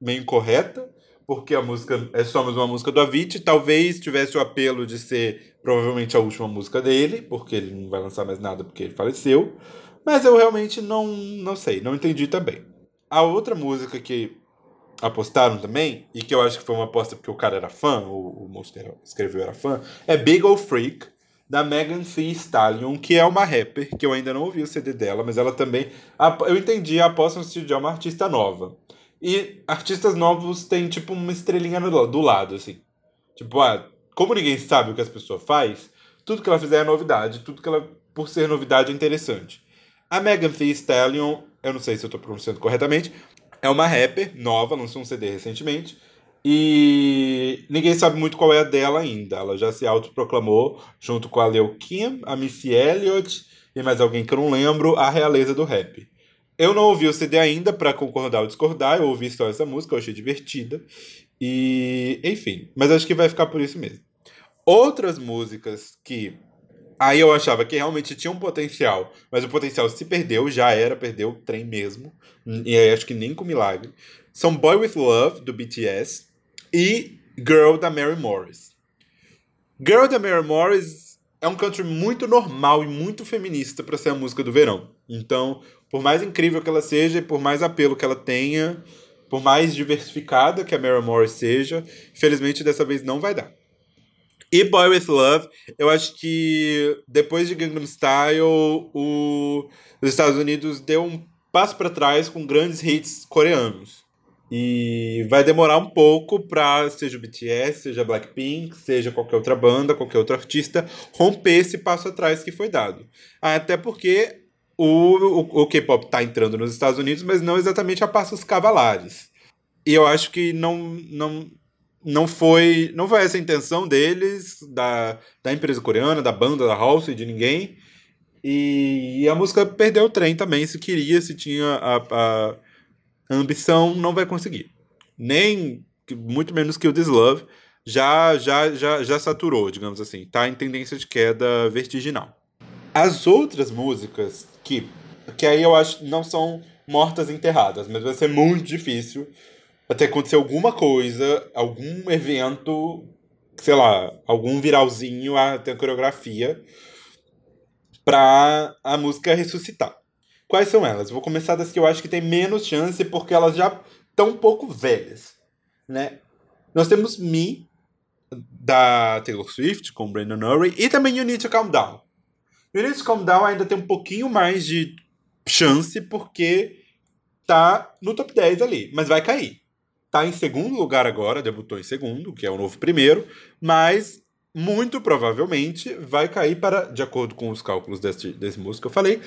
meio incorreta, porque a música é só mais uma música do Avicii. Talvez tivesse o apelo de ser provavelmente a última música dele, porque ele não vai lançar mais nada porque ele faleceu. Mas eu realmente não, não sei, não entendi também. A outra música que apostaram também, e que eu acho que foi uma aposta porque o cara era fã, o, o moço que escreveu era fã, é Big Ol' Freak, da Megan Thee Stallion, que é uma rapper, que eu ainda não ouvi o CD dela, mas ela também. Eu entendi, a aposta no sentido de uma artista nova. E artistas novos têm, tipo, uma estrelinha do lado, assim. Tipo, ah, como ninguém sabe o que as pessoas faz, tudo que ela fizer é novidade, tudo que ela, por ser novidade, é interessante. A Megan Thee Stallion, eu não sei se eu tô pronunciando corretamente, é uma rapper nova, lançou um CD recentemente, e ninguém sabe muito qual é a dela ainda. Ela já se autoproclamou, junto com a Leo Kim, a Missy Elliott e mais alguém que eu não lembro, a realeza do rap. Eu não ouvi o CD ainda para concordar ou discordar, eu ouvi só essa música, eu achei divertida. E, enfim, mas acho que vai ficar por isso mesmo. Outras músicas que aí eu achava que realmente tinha um potencial, mas o potencial se perdeu, já era, perdeu o trem mesmo. E aí acho que nem com milagre. São Boy With Love, do BTS, e Girl, da Mary Morris. Girl, da Mary Morris é um country muito normal e muito feminista para ser a música do verão. Então, por mais incrível que ela seja e por mais apelo que ela tenha, por mais diversificada que a Mary Morris seja, infelizmente dessa vez não vai dar. E Boy With Love, eu acho que depois de Gangnam Style, o, os Estados Unidos deu um passo para trás com grandes hits coreanos. E vai demorar um pouco para, seja o BTS, seja Blackpink, seja qualquer outra banda, qualquer outro artista, romper esse passo atrás que foi dado. Até porque o, o, o K-pop está entrando nos Estados Unidos, mas não exatamente a passos cavalares. E eu acho que não, não, não foi não foi essa a intenção deles, da, da empresa coreana, da banda, da House, de ninguém. E, e a música perdeu o trem também, se queria, se tinha a, a, a ambição, não vai conseguir. Nem, muito menos que o This Love, já, já, já, já saturou, digamos assim. Tá em tendência de queda vertiginal. As outras músicas que, que aí eu acho não são mortas enterradas, mas vai ser muito difícil até acontecer alguma coisa, algum evento, sei lá, algum viralzinho, até a coreografia, pra a música ressuscitar. Quais são elas? Vou começar das que eu acho que tem menos chance, porque elas já estão um pouco velhas, né? Nós temos Me, da Taylor Swift, com Brandon Urie, e também You Need to Calm Down, Calm Down ainda tem um pouquinho mais de chance porque tá no top 10 ali, mas vai cair. Tá em segundo lugar agora, debutou em segundo, que é o novo primeiro, mas muito provavelmente vai cair para, de acordo com os cálculos desse, desse músico que eu falei,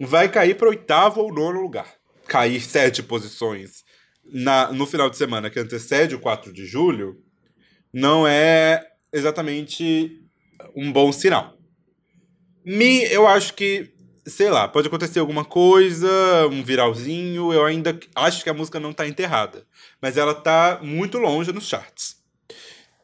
vai cair para oitavo ou nono lugar. Cair sete posições na, no final de semana que antecede o 4 de julho não é exatamente um bom sinal. Me, eu acho que, sei lá, pode acontecer alguma coisa, um viralzinho. Eu ainda acho que a música não tá enterrada. Mas ela tá muito longe nos charts.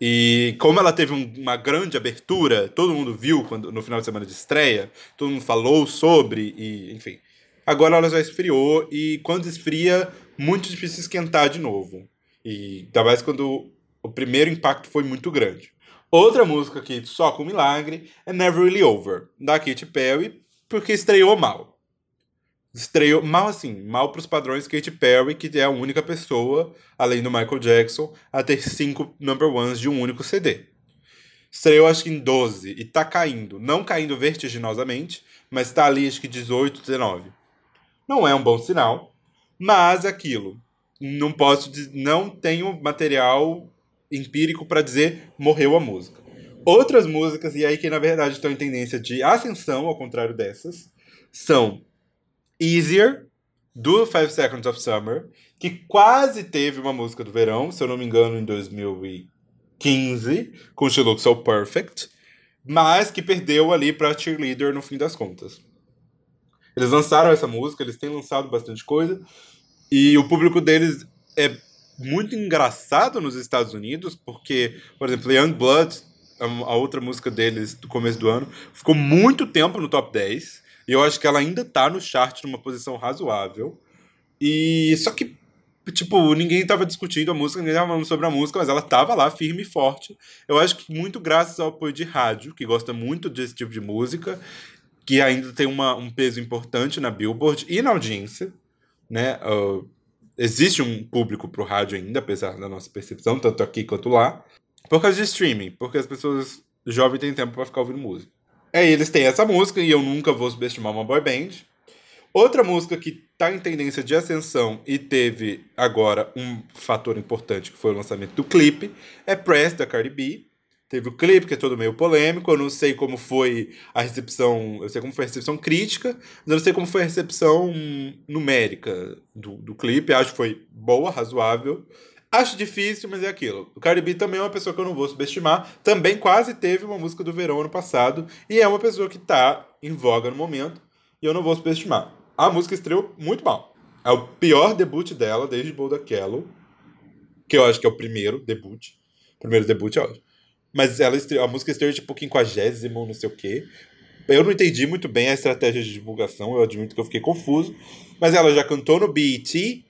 E como ela teve um, uma grande abertura, todo mundo viu quando, no final de semana de estreia, todo mundo falou sobre, e enfim. Agora ela já esfriou, e quando esfria, muito difícil esquentar de novo. E talvez quando o primeiro impacto foi muito grande. Outra música que só com milagre é Never Really Over, da Katy Perry, porque estreou mal. Estreou mal assim, mal para os padrões Katy Perry, que é a única pessoa, além do Michael Jackson, a ter cinco number ones de um único CD. Estreou acho que em 12 e tá caindo. Não caindo vertiginosamente, mas tá ali acho que 18, 19. Não é um bom sinal, mas aquilo. Não posso não tenho material empírico para dizer morreu a música. Outras músicas, e aí que na verdade estão em tendência de ascensão, ao contrário dessas, são Easier, do Five Seconds of Summer, que quase teve uma música do verão, se eu não me engano, em 2015, com She Looks So Perfect, mas que perdeu ali pra Cheerleader no fim das contas. Eles lançaram essa música, eles têm lançado bastante coisa, e o público deles é muito engraçado nos Estados Unidos, porque, por exemplo, Young Blood a outra música deles do começo do ano, ficou muito tempo no top 10. E eu acho que ela ainda tá no chart numa posição razoável. E só que, tipo, ninguém tava discutindo a música, ninguém tava falando sobre a música, mas ela tava lá firme e forte. Eu acho que muito graças ao apoio de rádio, que gosta muito desse tipo de música, que ainda tem uma, um peso importante na Billboard e na audiência, né? Uh, existe um público pro rádio ainda, apesar da nossa percepção, tanto aqui quanto lá. Por causa de streaming, porque as pessoas jovens têm tempo para ficar ouvindo música. Aí eles têm essa música e eu nunca vou subestimar uma boy band. Outra música que tá em tendência de ascensão e teve agora um fator importante que foi o lançamento do clipe é Press da Cardi B. Teve o clipe que é todo meio polêmico, eu não sei como foi a recepção, eu sei como foi a recepção crítica, mas eu não sei como foi a recepção numérica do, do clipe, acho que foi boa, razoável. Acho difícil, mas é aquilo. O Cardi B também é uma pessoa que eu não vou subestimar. Também quase teve uma música do verão ano passado. E é uma pessoa que tá em voga no momento. E eu não vou subestimar. A música estreou muito mal. É o pior debut dela desde Bold Kello. Que eu acho que é o primeiro debut. Primeiro debut é ótimo. Mas ela a música estreou tipo quinquagésimo, não sei o quê. Eu não entendi muito bem a estratégia de divulgação, eu admito que eu fiquei confuso. Mas ela já cantou no BET,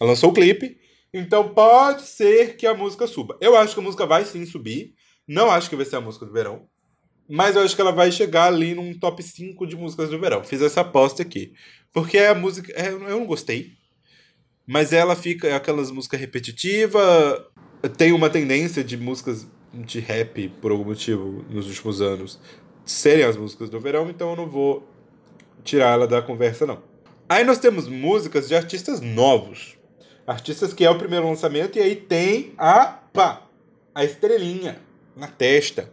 lançou o clipe, então pode ser que a música suba. Eu acho que a música vai sim subir. Não acho que vai ser a música do verão. Mas eu acho que ela vai chegar ali num top 5 de músicas do verão. Fiz essa aposta aqui. Porque a música. É, eu não gostei. Mas ela fica. É aquelas músicas repetitivas. Tem uma tendência de músicas de rap, por algum motivo, nos últimos anos, serem as músicas do verão. Então eu não vou tirar ela da conversa, não. Aí nós temos músicas de artistas novos. Artistas que é o primeiro lançamento, e aí tem a pá, a estrelinha na testa,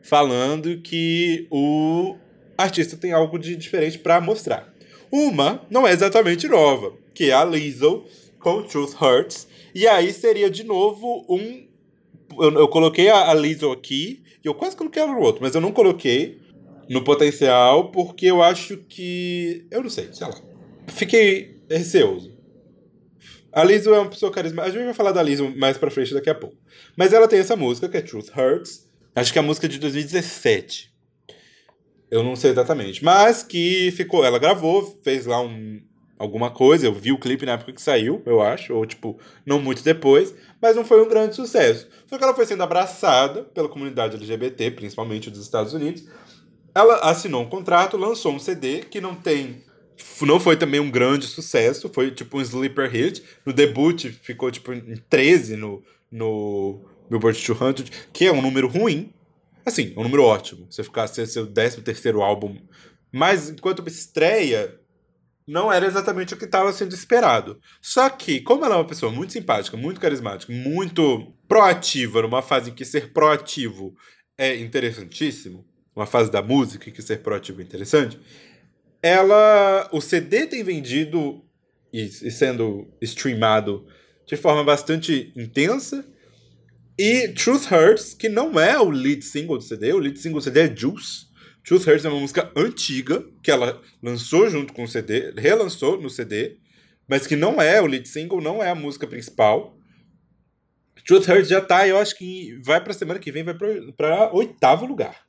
falando que o artista tem algo de diferente para mostrar. Uma não é exatamente nova, que é a Lizzo com Truth Hurts, e aí seria de novo um. Eu, eu coloquei a, a Lizzo aqui, e eu quase coloquei ela no outro, mas eu não coloquei no potencial porque eu acho que. Eu não sei, sei lá. Fiquei receoso. A Lizzo é uma pessoa carismática. A gente vai falar da Lizzo mais pra frente daqui a pouco. Mas ela tem essa música, que é Truth Hurts. Acho que é a música de 2017. Eu não sei exatamente. Mas que ficou. Ela gravou, fez lá um, alguma coisa. Eu vi o clipe na época que saiu, eu acho. Ou, tipo, não muito depois. Mas não foi um grande sucesso. Só que ela foi sendo abraçada pela comunidade LGBT, principalmente dos Estados Unidos. Ela assinou um contrato, lançou um CD que não tem não foi também um grande sucesso, foi tipo um sleeper hit. No debut ficou tipo em 13 no, no Billboard 200, que é um número ruim. Assim, é um número ótimo. Você ficar ser seu 13 terceiro álbum. Mas enquanto estreia, não era exatamente o que estava sendo esperado. Só que, como ela é uma pessoa muito simpática, muito carismática, muito proativa, numa fase em que ser proativo é interessantíssimo, uma fase da música em que ser proativo é interessante, ela. O CD tem vendido e, e sendo streamado de forma bastante intensa. E Truth Hurts, que não é o lead single do CD, o lead single do CD é Juice. Truth Hurts é uma música antiga, que ela lançou junto com o CD, relançou no CD, mas que não é o lead single, não é a música principal. Truth Hurts já tá, eu acho que vai pra semana que vem, vai pra oitavo lugar.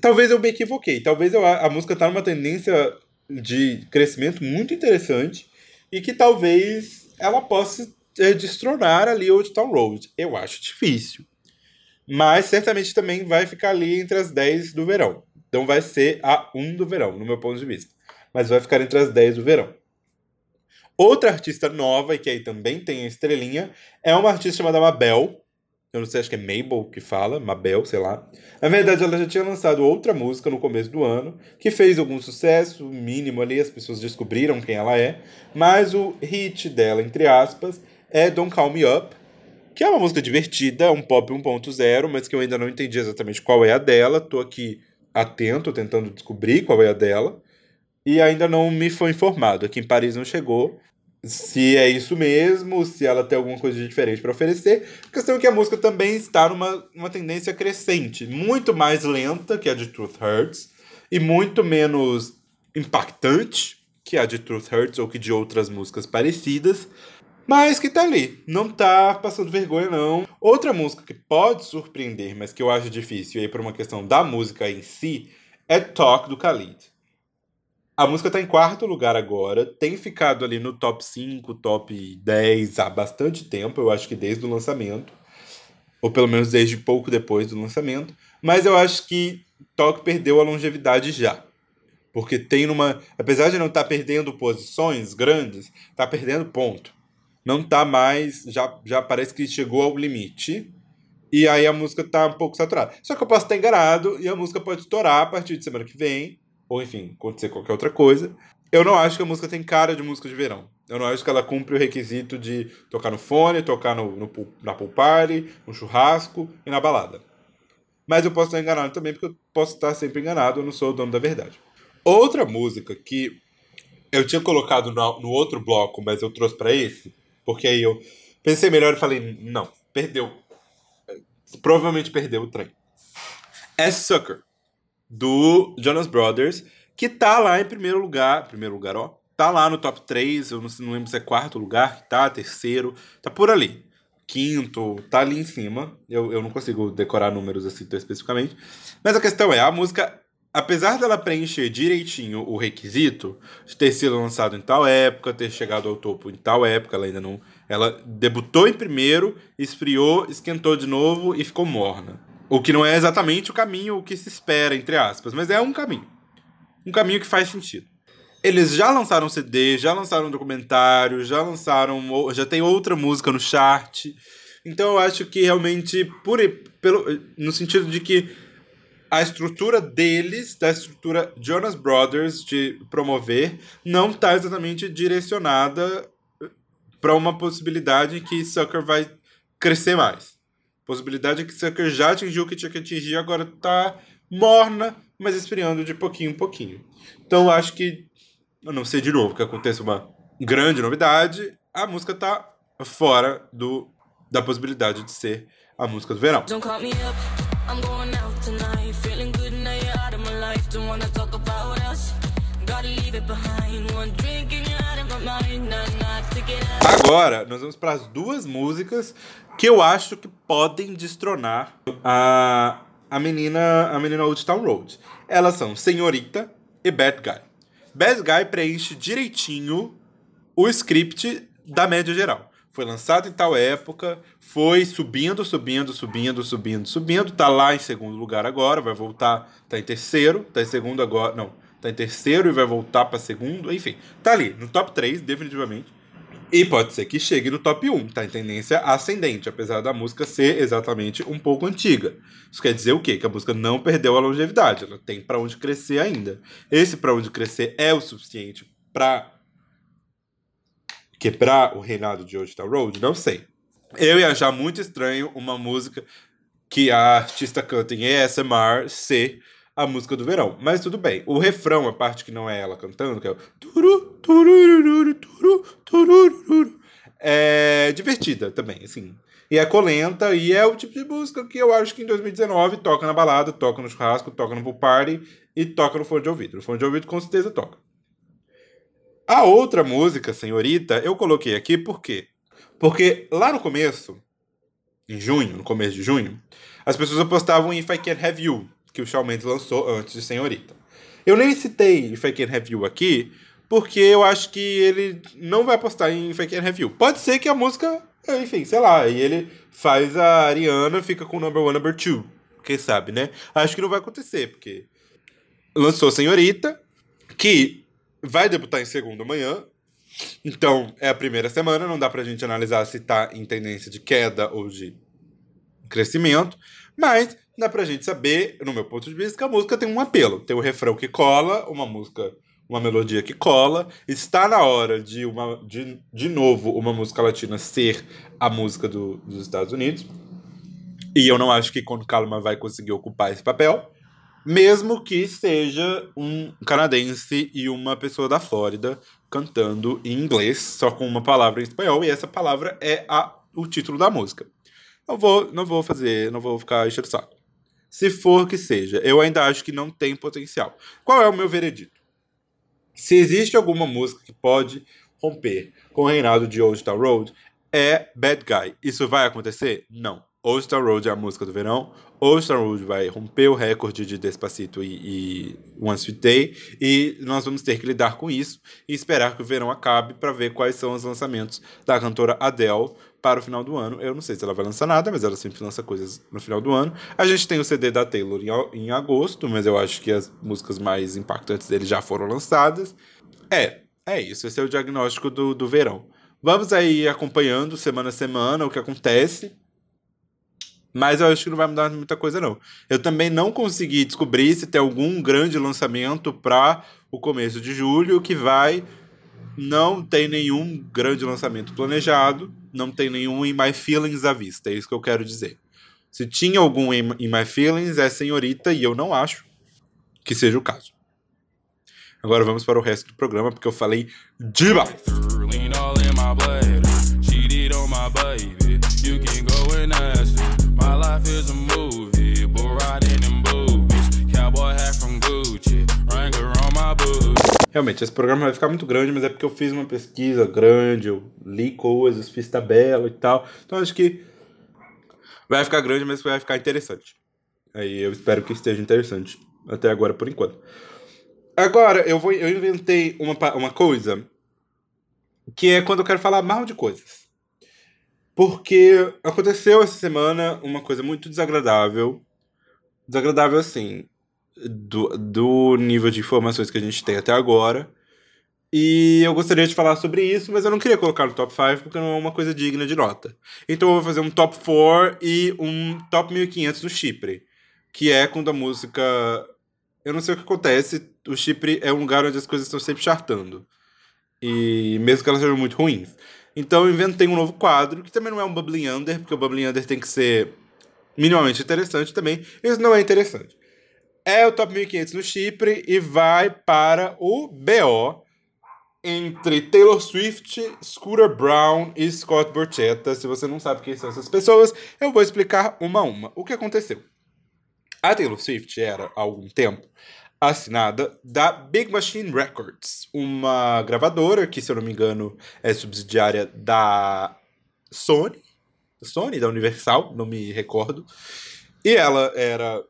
Talvez eu me equivoquei. Talvez eu, a música tá numa tendência de crescimento muito interessante e que talvez ela possa é, destronar ali Old Town Road. Eu acho difícil. Mas certamente também vai ficar ali entre as 10 do verão. Então vai ser a 1 do verão, no meu ponto de vista. Mas vai ficar entre as 10 do verão. Outra artista nova, e que aí também tem a estrelinha, é uma artista chamada Mabel. Eu não sei, acho que é Mabel que fala, Mabel, sei lá. Na verdade, ela já tinha lançado outra música no começo do ano, que fez algum sucesso mínimo ali, as pessoas descobriram quem ela é. Mas o hit dela, entre aspas, é Don't Call Me Up, que é uma música divertida, um pop 1.0, mas que eu ainda não entendi exatamente qual é a dela. Tô aqui atento, tentando descobrir qual é a dela. E ainda não me foi informado. Aqui em Paris não chegou se é isso mesmo, se ela tem alguma coisa diferente para oferecer. A questão é que a música também está numa uma tendência crescente, muito mais lenta que a de Truth Hurts e muito menos impactante que a de Truth Hurts ou que de outras músicas parecidas, mas que tá ali, não tá passando vergonha não. Outra música que pode surpreender, mas que eu acho difícil aí por uma questão da música em si, é Talk do Khalid. A música tá em quarto lugar agora, tem ficado ali no top 5, top 10 há bastante tempo, eu acho que desde o lançamento, ou pelo menos desde pouco depois do lançamento, mas eu acho que Talk perdeu a longevidade já. Porque tem numa. Apesar de não estar tá perdendo posições grandes, tá perdendo ponto. Não tá mais. Já, já parece que chegou ao limite. E aí a música tá um pouco saturada. Só que eu posso estar enganado e a música pode estourar a partir de semana que vem ou enfim, acontecer qualquer outra coisa. Eu não acho que a música tem cara de música de verão. Eu não acho que ela cumpre o requisito de tocar no fone, tocar no, no na pool party, no churrasco e na balada. Mas eu posso estar enganado também, porque eu posso estar sempre enganado, eu não sou o dono da verdade. Outra música que eu tinha colocado no, no outro bloco, mas eu trouxe para esse, porque aí eu pensei melhor e falei, não, perdeu. Provavelmente perdeu o trem. É Sucker do Jonas Brothers, que tá lá em primeiro lugar. Primeiro lugar, ó. Tá lá no top 3, eu não, não lembro se é quarto lugar que tá, terceiro, tá por ali. Quinto, tá ali em cima. Eu, eu não consigo decorar números assim tão especificamente. Mas a questão é, a música, apesar dela preencher direitinho o requisito de ter sido lançado em tal época, ter chegado ao topo em tal época, ela ainda não. Ela debutou em primeiro, esfriou, esquentou de novo e ficou morna. O que não é exatamente o caminho que se espera, entre aspas, mas é um caminho. Um caminho que faz sentido. Eles já lançaram CD, já lançaram um documentário, já lançaram. Já tem outra música no chart. Então eu acho que realmente, por, pelo, no sentido de que a estrutura deles, da estrutura Jonas Brothers de promover, não está exatamente direcionada para uma possibilidade que Sucker vai crescer mais. Possibilidade que Sucker já atingiu o que tinha que atingir, agora tá morna, mas esfriando de pouquinho em pouquinho. Então acho que, a não sei de novo que aconteça uma grande novidade, a música tá fora do, da possibilidade de ser a música do verão. Don't call me up, I'm going out tonight, feeling good now you're out of my life, don't wanna talk about us, gotta leave it behind, one drink and you're out of my mind, nah, nah, take it out. Agora, nós vamos para as duas músicas que eu acho que podem destronar a, a menina a menina Old Town Road. Elas são Senhorita e Bad Guy. Bad Guy preenche direitinho o script da média geral. Foi lançado em tal época, foi subindo, subindo, subindo, subindo, subindo, tá lá em segundo lugar agora, vai voltar, tá em terceiro, tá em segundo agora, não, tá em terceiro e vai voltar para segundo, enfim, tá ali no top 3 definitivamente. E pode ser que chegue no top 1, tá em tendência ascendente, apesar da música ser exatamente um pouco antiga. Isso quer dizer o quê? Que a música não perdeu a longevidade, ela tem para onde crescer ainda. Esse para onde crescer é o suficiente para quebrar o reinado de Old Town Road? Não sei. Eu ia achar muito estranho uma música que a artista canta em ASMR ser a música do verão. Mas tudo bem. O refrão, a parte que não é ela cantando, que é o turu, tururu, turu, tururu, é divertida também, assim. E é colenta e é o tipo de música que eu acho que em 2019 toca na balada, toca no churrasco, toca no pool party e toca no fone de ouvido. No fone de ouvido com certeza toca. A outra música, Senhorita, eu coloquei aqui por quê? Porque lá no começo, em junho, no começo de junho, as pessoas apostavam em If I Can't Have You, que o Shawn Mendes lançou antes de Senhorita. Eu nem citei If I Can Have You aqui, porque eu acho que ele não vai apostar em If I Can Have You. Pode ser que a música, enfim, sei lá, e ele faz a Ariana, fica com o number one, number two. Quem sabe, né? Acho que não vai acontecer, porque lançou Senhorita, que vai debutar em segundo amanhã. Então, é a primeira semana, não dá pra gente analisar se tá em tendência de queda ou de crescimento, mas dá pra gente saber, no meu ponto de vista, que a música tem um apelo. Tem o um refrão que cola, uma música, uma melodia que cola. Está na hora de, uma, de, de novo, uma música latina ser a música do, dos Estados Unidos. E eu não acho que Con Calma vai conseguir ocupar esse papel. Mesmo que seja um canadense e uma pessoa da Flórida cantando em inglês, só com uma palavra em espanhol, e essa palavra é a, o título da música. Não vou, não vou fazer, não vou ficar enchendo saco. Se for que seja, eu ainda acho que não tem potencial. Qual é o meu veredito? Se existe alguma música que pode romper com o reinado de Old Town Road, é Bad Guy. Isso vai acontecer? Não. Old Star Road é a música do verão. Old Star Road vai romper o recorde de Despacito e, e One Sweet Day. E nós vamos ter que lidar com isso e esperar que o verão acabe para ver quais são os lançamentos da cantora Adele para o final do ano. Eu não sei se ela vai lançar nada, mas ela sempre lança coisas no final do ano. A gente tem o CD da Taylor em, em agosto, mas eu acho que as músicas mais impactantes dele já foram lançadas. É, é isso. Esse é o diagnóstico do, do verão. Vamos aí acompanhando semana a semana o que acontece. Mas eu acho que não vai mudar muita coisa, não. Eu também não consegui descobrir se tem algum grande lançamento para o começo de julho que vai. Não tem nenhum grande lançamento planejado, não tem nenhum In My Feelings à vista, é isso que eu quero dizer. Se tinha algum In My Feelings, é senhorita, e eu não acho que seja o caso. Agora vamos para o resto do programa, porque eu falei demais. Realmente, esse programa vai ficar muito grande, mas é porque eu fiz uma pesquisa grande, eu li coisas, fiz tabela e tal. Então acho que vai ficar grande, mas vai ficar interessante. Aí eu espero que esteja interessante até agora por enquanto. Agora, eu vou eu inventei uma, uma coisa que é quando eu quero falar mal de coisas. Porque aconteceu essa semana uma coisa muito desagradável. Desagradável, assim, do, do nível de informações que a gente tem até agora. E eu gostaria de falar sobre isso, mas eu não queria colocar no top 5 porque não é uma coisa digna de nota. Então eu vou fazer um top 4 e um top 1500 do Chipre. Que é quando a música. Eu não sei o que acontece, o Chipre é um lugar onde as coisas estão sempre chartando. E mesmo que elas sejam muito ruins. Então eu inventei um novo quadro, que também não é um Bubbling Under, porque o Bubbling Under tem que ser minimamente interessante também. Isso não é interessante. É o Top 1500 no Chipre e vai para o BO entre Taylor Swift, Scooter Brown e Scott Borchetta. Se você não sabe quem são essas pessoas, eu vou explicar uma a uma. O que aconteceu? A Taylor Swift era, há algum tempo, assinada da Big Machine Records, uma gravadora que, se eu não me engano, é subsidiária da Sony, Sony, da Universal, não me recordo. E ela era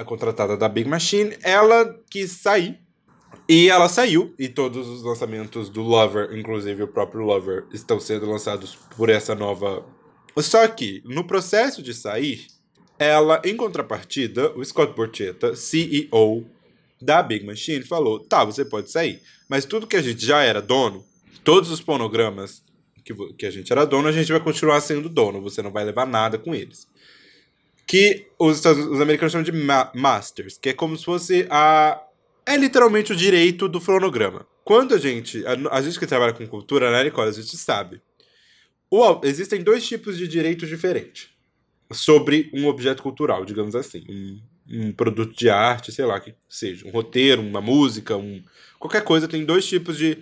a contratada da Big Machine. Ela quis sair. E ela saiu, e todos os lançamentos do Lover, inclusive o próprio Lover, estão sendo lançados por essa nova. Só que, no processo de sair, ela, em contrapartida, o Scott Borchetta, CEO da Big Machine falou: tá, você pode sair, mas tudo que a gente já era dono, todos os fonogramas que, que a gente era dono, a gente vai continuar sendo dono, você não vai levar nada com eles. Que os, os americanos chamam de ma masters, que é como se fosse a. É literalmente o direito do fonograma. Quando a gente. A, a gente que trabalha com cultura, né, Nicole, a gente sabe. O, existem dois tipos de direitos diferentes sobre um objeto cultural, digamos assim. Um, um produto de arte, sei lá, que seja, um roteiro, uma música, um qualquer coisa tem dois tipos de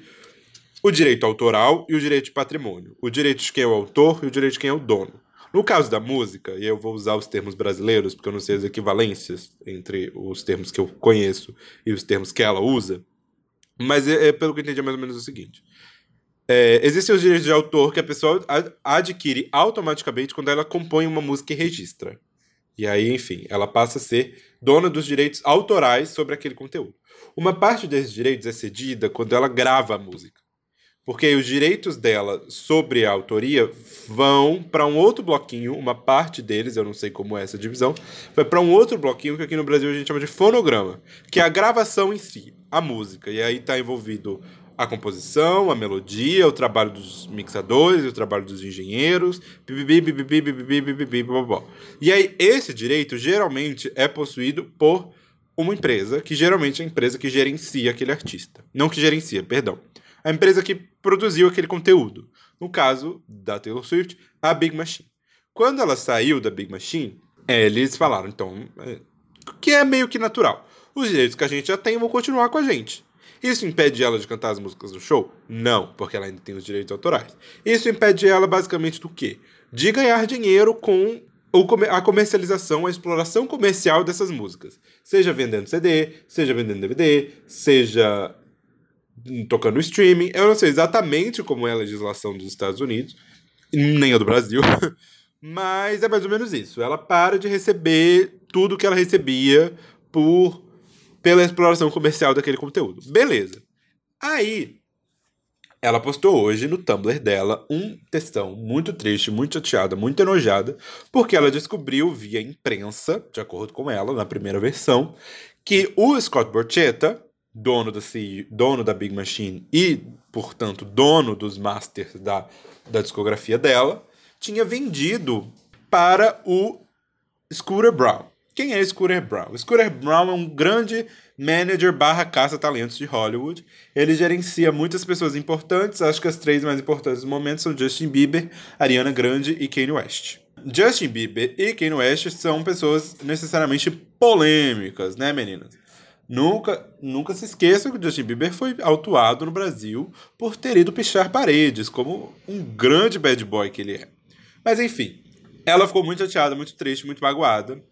o direito autoral e o direito de patrimônio. O direito de quem é o autor e o direito de quem é o dono. No caso da música, e eu vou usar os termos brasileiros, porque eu não sei as equivalências entre os termos que eu conheço e os termos que ela usa, mas é, é pelo que eu entendi é mais ou menos o seguinte. É, existem os direitos de autor que a pessoa adquire automaticamente quando ela compõe uma música e registra. E aí, enfim, ela passa a ser dona dos direitos autorais sobre aquele conteúdo. Uma parte desses direitos é cedida quando ela grava a música. Porque os direitos dela sobre a autoria vão para um outro bloquinho, uma parte deles, eu não sei como é essa divisão, vai para um outro bloquinho que aqui no Brasil a gente chama de fonograma, que é a gravação em si, a música. E aí está envolvido a composição, a melodia, o trabalho dos mixadores, o trabalho dos engenheiros, e aí esse direito geralmente é possuído por uma empresa, que geralmente é a empresa que gerencia aquele artista. Não que gerencia, perdão. A empresa que produziu aquele conteúdo. No caso da Taylor Swift, a Big Machine. Quando ela saiu da Big Machine, eles falaram, então, que é meio que natural. Os direitos que a gente já tem vão continuar com a gente. Isso impede ela de cantar as músicas do show? Não, porque ela ainda tem os direitos autorais. Isso impede ela basicamente do quê? De ganhar dinheiro com a comercialização, a exploração comercial dessas músicas. Seja vendendo CD, seja vendendo DVD, seja tocando streaming. Eu não sei exatamente como é a legislação dos Estados Unidos, nem a do Brasil, mas é mais ou menos isso. Ela para de receber tudo que ela recebia por pela exploração comercial daquele conteúdo. Beleza. Aí, ela postou hoje no Tumblr dela um textão muito triste, muito chateada, muito enojada, porque ela descobriu via imprensa, de acordo com ela, na primeira versão, que o Scott Borchetta, dono da, CEO, dono da Big Machine e, portanto, dono dos masters da, da discografia dela, tinha vendido para o Scooter Brown. Quem é Scooter Brown? Scooter Brown é um grande manager barra caça-talentos de Hollywood. Ele gerencia muitas pessoas importantes, acho que as três mais importantes no momento são Justin Bieber, Ariana Grande e Kanye West. Justin Bieber e Kanye West são pessoas necessariamente polêmicas, né, meninas? Nunca, nunca se esqueçam que Justin Bieber foi autuado no Brasil por ter ido pichar paredes, como um grande bad boy que ele é. Mas enfim, ela ficou muito chateada, muito triste, muito magoada.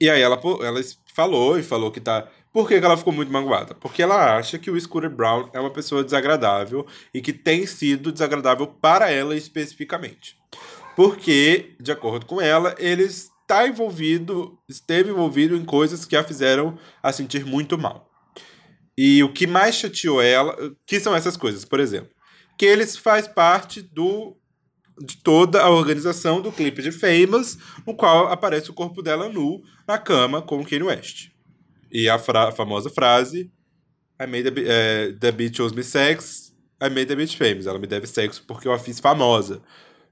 E aí ela, ela falou e falou que tá. Por que, ela ficou muito magoada? Porque ela acha que o Scooter Brown é uma pessoa desagradável e que tem sido desagradável para ela especificamente. Porque, de acordo com ela, ele está envolvido, esteve envolvido em coisas que a fizeram a sentir muito mal. E o que mais chateou ela, que são essas coisas, por exemplo, que eles faz parte do de toda a organização do clipe de Famous, no qual aparece o corpo dela nu na cama com o Kanye West. E a, fra famosa frase I made the, é, the bitch chose me sex, I made the bitch famous. Ela me deve sexo porque eu a fiz famosa,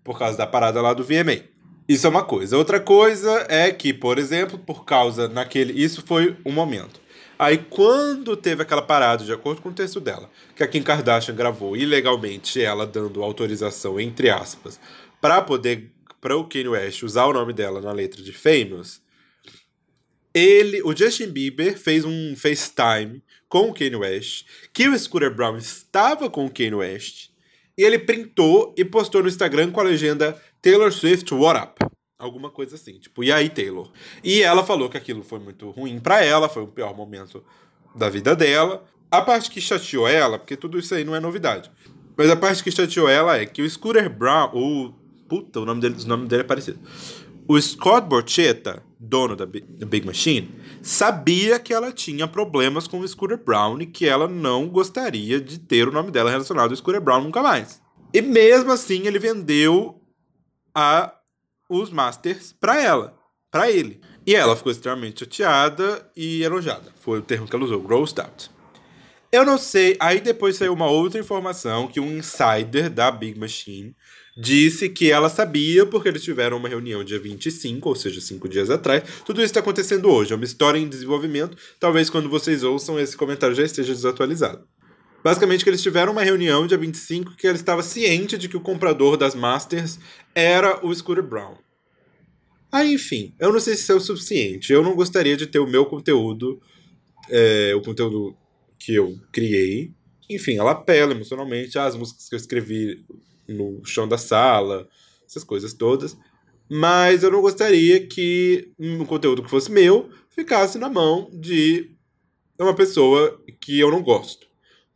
por causa da parada lá do VMA. Isso é uma coisa. Outra coisa é que, por exemplo, por causa naquele. Isso foi um momento. Aí, quando teve aquela parada, de acordo com o texto dela, que a Kim Kardashian gravou ilegalmente, ela dando autorização, entre aspas, para poder, para o Kanye West usar o nome dela na letra de Famous, ele, o Justin Bieber fez um FaceTime com o Kanye West, que o Scooter Brown estava com o Kanye West, e ele printou e postou no Instagram com a legenda Taylor Swift What Up? Alguma coisa assim, tipo, e aí, Taylor? E ela falou que aquilo foi muito ruim para ela, foi o pior momento da vida dela. A parte que chateou ela, porque tudo isso aí não é novidade. Mas a parte que chateou ela é que o Scooter Brown, o. Puta, o nome dele, o nome dele é parecido. O Scott Borchetta, dono da Big Machine, sabia que ela tinha problemas com o Scooter Brown e que ela não gostaria de ter o nome dela relacionado ao Scooter Brown nunca mais. E mesmo assim, ele vendeu a os masters para ela, para ele. E ela ficou extremamente chateada e enojada. Foi o termo que ela usou, grossed out. Eu não sei, aí depois saiu uma outra informação que um insider da Big Machine disse que ela sabia porque eles tiveram uma reunião dia 25, ou seja, cinco dias atrás. Tudo isso está acontecendo hoje, é uma história em desenvolvimento. Talvez quando vocês ouçam esse comentário já esteja desatualizado. Basicamente que eles tiveram uma reunião dia 25 que ela estava ciente de que o comprador das Masters era o Scooter Brown. Aí, enfim, eu não sei se isso é o suficiente. Eu não gostaria de ter o meu conteúdo, é, o conteúdo que eu criei. Enfim, ela apela emocionalmente às músicas que eu escrevi no chão da sala, essas coisas todas. Mas eu não gostaria que um conteúdo que fosse meu ficasse na mão de uma pessoa que eu não gosto.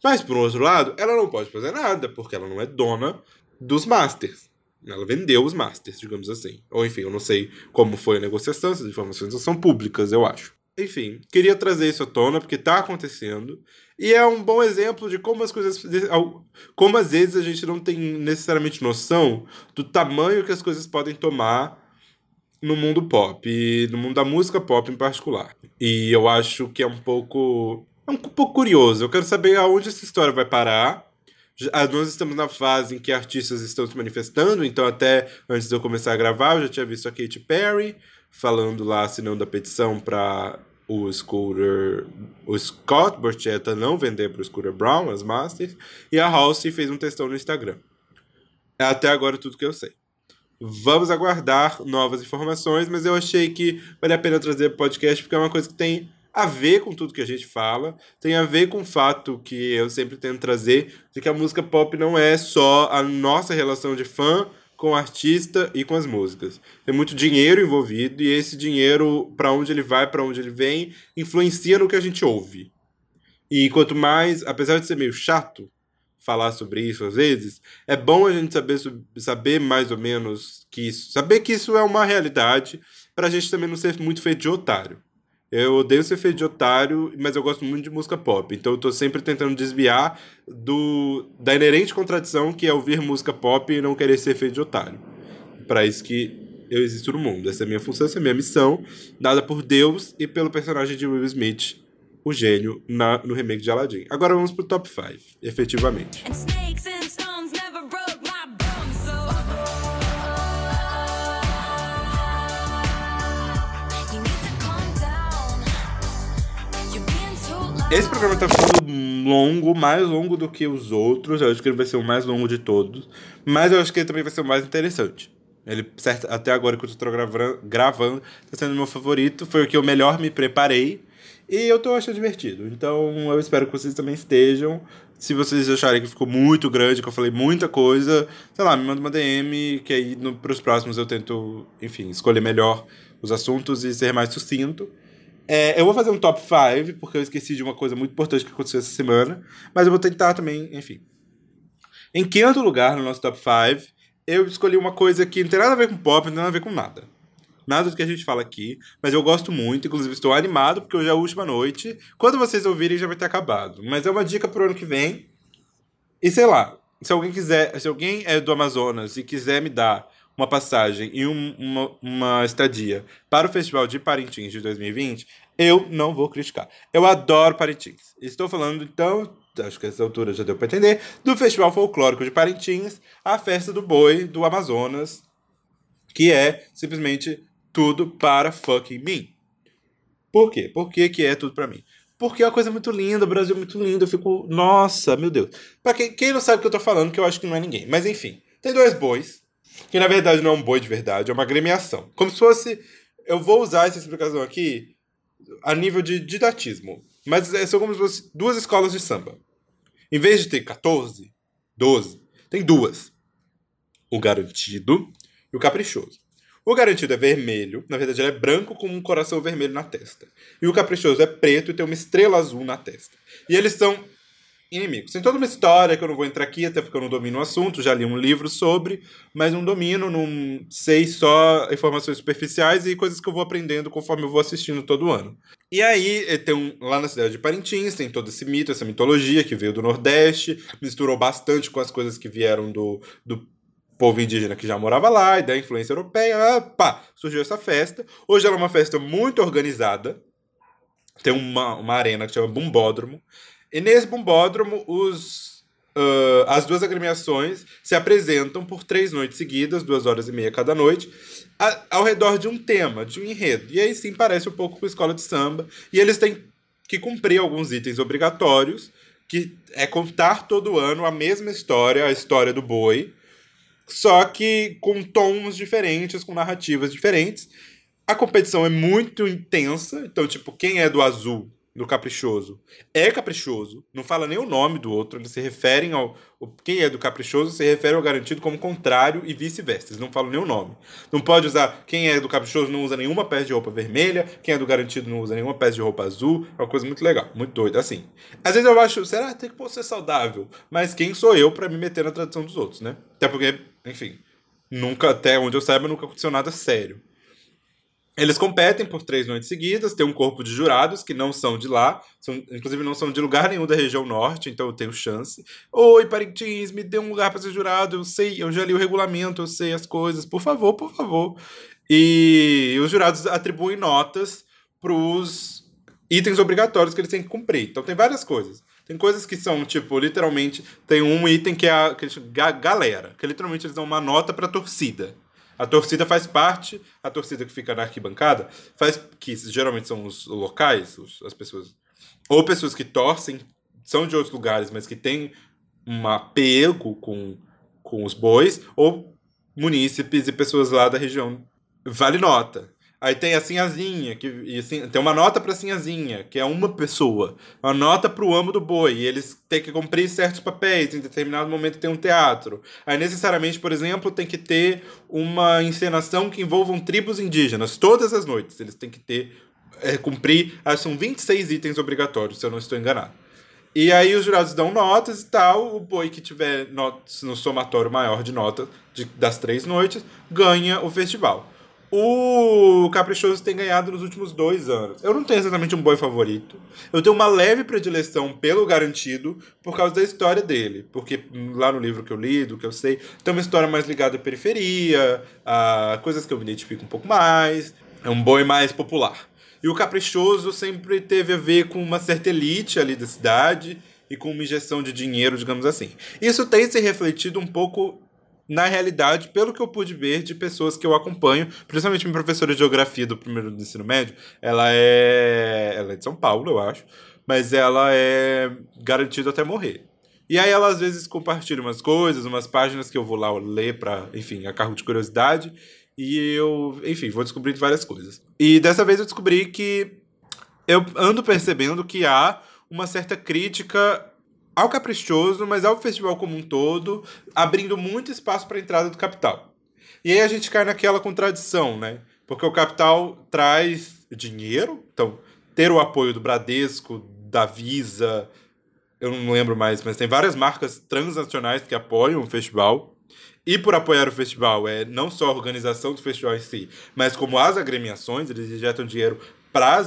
Mas, por outro lado, ela não pode fazer nada, porque ela não é dona dos masters. Ela vendeu os masters, digamos assim. Ou enfim, eu não sei como foi a negociação, essas informações são públicas, eu acho. Enfim, queria trazer isso à tona, porque está acontecendo. E é um bom exemplo de como as coisas. Como às vezes a gente não tem necessariamente noção do tamanho que as coisas podem tomar no mundo pop, no mundo da música pop em particular. E eu acho que é um pouco um pouco curioso. Eu quero saber aonde essa história vai parar. Nós estamos na fase em que artistas estão se manifestando, então até antes de eu começar a gravar, eu já tinha visto a Katy Perry falando lá, assinando a petição para o Scooter, o Scott Borchetta não vender para o Scooter Brown as Masters, e a Halsey fez um textão no Instagram. É até agora tudo que eu sei. Vamos aguardar novas informações, mas eu achei que vale a pena trazer podcast porque é uma coisa que tem a ver com tudo que a gente fala, tem a ver com o fato que eu sempre tento trazer de que a música pop não é só a nossa relação de fã com o artista e com as músicas. Tem muito dinheiro envolvido e esse dinheiro, para onde ele vai, para onde ele vem, influencia no que a gente ouve. E quanto mais, apesar de ser meio chato falar sobre isso às vezes, é bom a gente saber, saber mais ou menos que isso, saber que isso é uma realidade, para a gente também não ser muito feito de otário. Eu odeio ser feito de otário, mas eu gosto muito de música pop. Então eu tô sempre tentando desviar do da inerente contradição que é ouvir música pop e não querer ser feito de otário. Para isso que eu existo no mundo. Essa é a minha função, essa é a minha missão, dada por Deus e pelo personagem de Will Smith, o gênio, na, no remake de Aladdin. Agora vamos pro top 5, efetivamente. And Esse programa tá ficando longo, mais longo do que os outros. Eu acho que ele vai ser o mais longo de todos. Mas eu acho que ele também vai ser o mais interessante. Ele, certo, até agora que eu tô gravando, gravando, tá sendo meu favorito. Foi o que eu melhor me preparei. E eu tô achando divertido. Então eu espero que vocês também estejam. Se vocês acharem que ficou muito grande, que eu falei muita coisa, sei lá, me manda uma DM, que aí no, pros próximos eu tento, enfim, escolher melhor os assuntos e ser mais sucinto. É, eu vou fazer um top 5, porque eu esqueci de uma coisa muito importante que aconteceu essa semana. Mas eu vou tentar também, enfim. Em quinto lugar no nosso top 5, eu escolhi uma coisa que não tem nada a ver com pop, não tem nada a ver com nada. Nada do que a gente fala aqui, mas eu gosto muito, inclusive estou animado, porque hoje é a última noite. Quando vocês ouvirem, já vai ter acabado. Mas é uma dica pro ano que vem. E sei lá, se alguém quiser, se alguém é do Amazonas e quiser me dar uma passagem e um- uma, uma estadia para o Festival de Parintins de 2020, eu não vou criticar. Eu adoro Parintins. Estou falando, então, acho que essa altura já deu para entender, do Festival Folclórico de Parintins, a festa do boi do Amazonas, que é simplesmente tudo para fucking mim. Por quê? Por que, que é tudo pra mim? Porque é uma coisa muito linda, o Brasil é muito lindo. Eu fico, nossa, meu Deus. Pra quem, quem não sabe o que eu tô falando, que eu acho que não é ninguém. Mas enfim, tem dois bois, que na verdade não é um boi de verdade, é uma agremiação. Como se fosse. Eu vou usar essa explicação aqui a nível de didatismo. Mas é- são como duas escolas de samba. Em vez de ter 14, 12, tem duas. O garantido e o caprichoso. O garantido é vermelho, na verdade ele é branco com um coração vermelho na testa. E o caprichoso é preto e tem uma estrela azul na testa. E eles são inimigos. Tem toda uma história que eu não vou entrar aqui, até porque eu não domino o assunto, já li um livro sobre, mas não domino, não sei só informações superficiais e coisas que eu vou aprendendo conforme eu vou assistindo todo ano. E aí, eh, tem um, lá na cidade de Parintins, tem todo esse mito, essa mitologia que veio do Nordeste, misturou bastante com as coisas que vieram do, do povo indígena que já morava lá, e da influência europeia, ah, pá, surgiu essa festa. Hoje ela é uma festa muito organizada, tem uma, uma arena que chama Bumbódromo, e nesse Bumbódromo os, ah, as duas agremiações se apresentam por três noites seguidas, duas horas e meia cada noite, a- ao redor de um tema, de um enredo. E aí sim parece um pouco com escola de samba, e eles têm que cumprir alguns itens obrigatórios, que é contar todo ano a mesma história, a história do boi, só que com tons diferentes, com narrativas diferentes. A competição é muito intensa, então, tipo, quem é do azul, do caprichoso, é caprichoso, não fala nem o nome do outro, eles se referem ao. Quem é do caprichoso se refere ao garantido como contrário e vice-versa, eles não falam nem o nome. Não pode usar. Quem é do caprichoso não usa nenhuma peça de roupa vermelha, quem é do garantido não usa nenhuma peça de roupa azul, é uma coisa muito legal, muito doida, assim. Às vezes eu acho, será tem que ser saudável, mas quem sou eu pra me meter na tradição dos outros, né? Até porque, enfim, nunca, até onde eu saiba, nunca aconteceu nada sério. Eles competem por três noites seguidas, tem um corpo de jurados que não são de lá, são, inclusive não são de lugar nenhum da região norte, então eu tenho chance. Oi, Parintins, me dê um lugar para ser jurado, eu sei, eu já li o regulamento, eu sei as coisas, por favor, por favor. E os jurados atribuem notas pros itens obrigatórios que eles têm que cumprir. Então tem várias coisas. Tem coisas que são, tipo, literalmente, tem um item que é a que eles ga- galera, que literalmente eles dão uma nota pra torcida. A torcida faz parte, a torcida que fica na arquibancada, faz que geralmente são os locais, os- as pessoas, ou pessoas que torcem, são de outros lugares, mas que têm um apego com, com os bois, ou munícipes e pessoas lá da região. Vale nota. Aí tem a Sinhazinha, que e tem uma nota pra Sinhazinha, que é uma pessoa. Uma nota pro amo do boi. E eles têm que cumprir certos papéis. Em determinado momento tem um teatro. Aí, necessariamente, por exemplo, tem que ter uma encenação que envolvam tribos indígenas. Todas as noites. Eles têm que ter. é, cumprir. São 26 itens obrigatórios, se eu não estou enganado. E aí os jurados dão notas e tal. O boi que tiver notas no somatório maior de notas das três noites ganha o festival. O Caprichoso tem ganhado nos últimos dois anos. Eu não tenho exatamente um boi favorito. Eu tenho uma leve predileção pelo garantido por causa da história dele. Porque lá no livro que eu li, do que eu sei, tem uma história mais ligada à periferia, a coisas que eu me identifico um pouco mais. É um boi mais popular. E o Caprichoso sempre teve a ver com uma certa elite ali da cidade e com uma injeção de dinheiro, digamos assim. Isso tem se refletido um pouco na realidade, pelo que eu pude ver de pessoas que eu acompanho, principalmente minha professora de geografia do primeiro do ensino médio, ela é, ela é de São Paulo, eu acho, mas ela é garantida até morrer. E aí ela às vezes compartilha umas coisas, umas páginas que eu vou lá ler para, enfim, a cargo de curiosidade, e eu, enfim, vou descobrindo várias coisas. E dessa vez eu descobri que eu ando percebendo que há uma certa crítica ao Caprichoso, mas ao festival como um todo, abrindo muito espaço para a entrada do capital. E aí a gente cai naquela contradição, né? Porque o capital traz dinheiro, então ter o apoio do Bradesco, da Visa, eu não lembro mais, mas tem várias marcas transnacionais que apoiam o festival. E por apoiar o festival, é não só a organização do festival em si, mas como as agremiações, eles injetam dinheiro para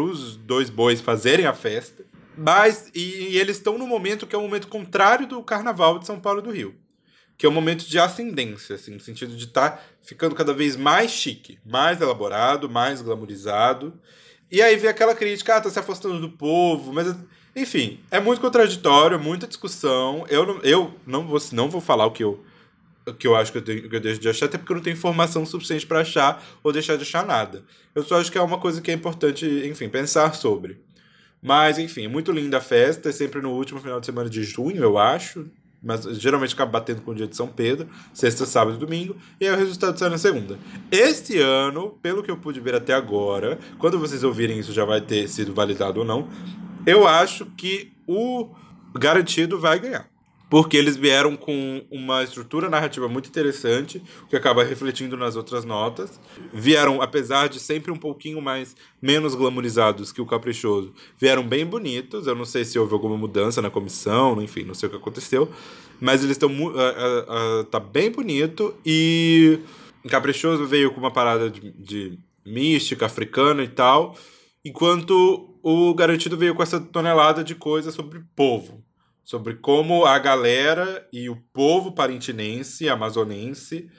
os dois bois fazerem a festa. Mas, e, e eles estão no momento que é o momento contrário do carnaval de São Paulo do Rio. Que é um momento de ascendência, assim, no sentido de estar ficando cada vez mais chique, mais elaborado, mais glamourizado. E aí vem aquela crítica, ah, tá se afastando do povo, mas enfim, é muito contraditório, muita discussão. Eu não, eu não, vou, não vou falar o que eu, o que eu acho que eu, tenho, que eu deixo de achar, até porque eu não tenho informação suficiente para achar ou deixar de achar nada. Eu só acho que é uma coisa que é importante, enfim, pensar sobre. Mas, enfim, muito linda a festa, é sempre no último final de semana de junho, eu acho. Mas geralmente acaba batendo com o dia de São Pedro, sexta, sábado e domingo, e aí o resultado sai na segunda. Este ano, pelo que eu pude ver até agora, quando vocês ouvirem isso já vai ter sido validado ou não, eu acho que o garantido vai ganhar. Porque eles vieram com uma estrutura narrativa muito interessante, que acaba refletindo nas outras notas. Vieram, apesar de sempre um pouquinho mais menos glamorizados que o Caprichoso, vieram bem bonitos. Eu não sei se houve alguma mudança na comissão, enfim, não sei o que aconteceu. Mas eles estão. mu- ah, ah, ah, tá bem bonito. E Caprichoso veio com uma parada de, de mística africana e tal. Enquanto o Garantido veio com essa tonelada de coisa sobre povo sobre como a galera e o povo parintinense, amazonense,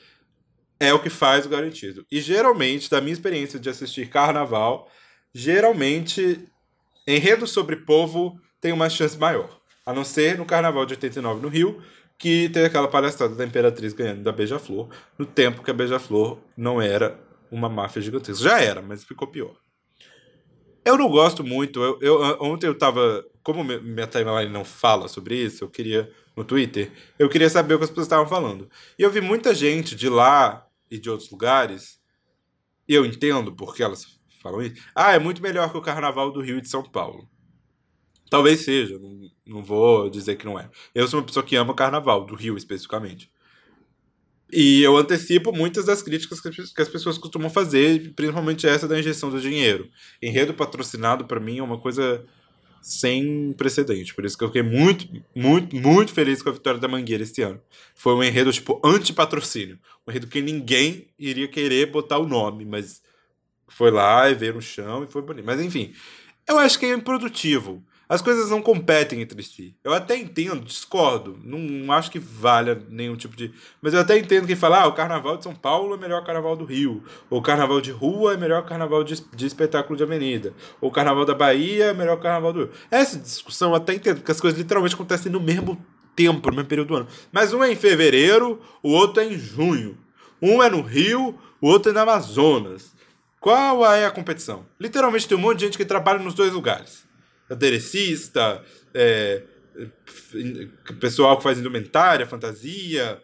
é o que faz o garantido. E geralmente, da minha experiência de assistir carnaval, geralmente enredo sobre povo tem uma chance maior. A não ser no carnaval de 89 no Rio, que teve aquela palhaçada da Imperatriz ganhando da Beija-Flor, no tempo que a Beija-Flor não era uma máfia gigantesca. Já era, mas ficou pior. Eu não gosto muito. Eu, eu- ontem eu tava. Como mi- minha timeline não fala sobre isso, eu queria. No Twitter, eu queria saber o que as pessoas estavam falando. E eu vi muita gente de lá e de outros lugares, e eu entendo porque elas falam isso. Ah, é muito melhor que o carnaval do Rio e de São Paulo. Talvez seja, não, não vou dizer que não é. Eu sou uma pessoa que ama o carnaval, do Rio especificamente. E eu antecipo muitas das críticas que as- pessoas costumam fazer, principalmente essa da injeção do dinheiro. Enredo patrocinado, pra mim, é uma coisa sem precedente. Por isso que eu fiquei muito, muito, muito feliz com a vitória da Mangueira esse ano. Foi um enredo, tipo, anti-patrocínio. Um enredo que ninguém iria querer botar o nome, mas foi lá e veio no chão e foi bonito. Mas enfim, eu acho que é improdutivo. As coisas não competem entre si. Eu até entendo, discordo. Não acho que valha nenhum tipo de. Mas eu até entendo que fala, ah, o carnaval de São Paulo é melhor que o carnaval do Rio. Ou o carnaval de rua é melhor que o carnaval de, de espetáculo de avenida. Ou o carnaval da Bahia é melhor que o carnaval do Rio. Essa discussão eu até entendo, porque as coisas literalmente acontecem no mesmo tempo, no mesmo período do ano. Mas um é em fevereiro, o outro é em junho. Um é no Rio, o outro é no Amazonas. Qual é a competição? Literalmente tem um monte de gente que trabalha nos dois lugares aderecista, é, pessoal que faz indumentária, fantasia,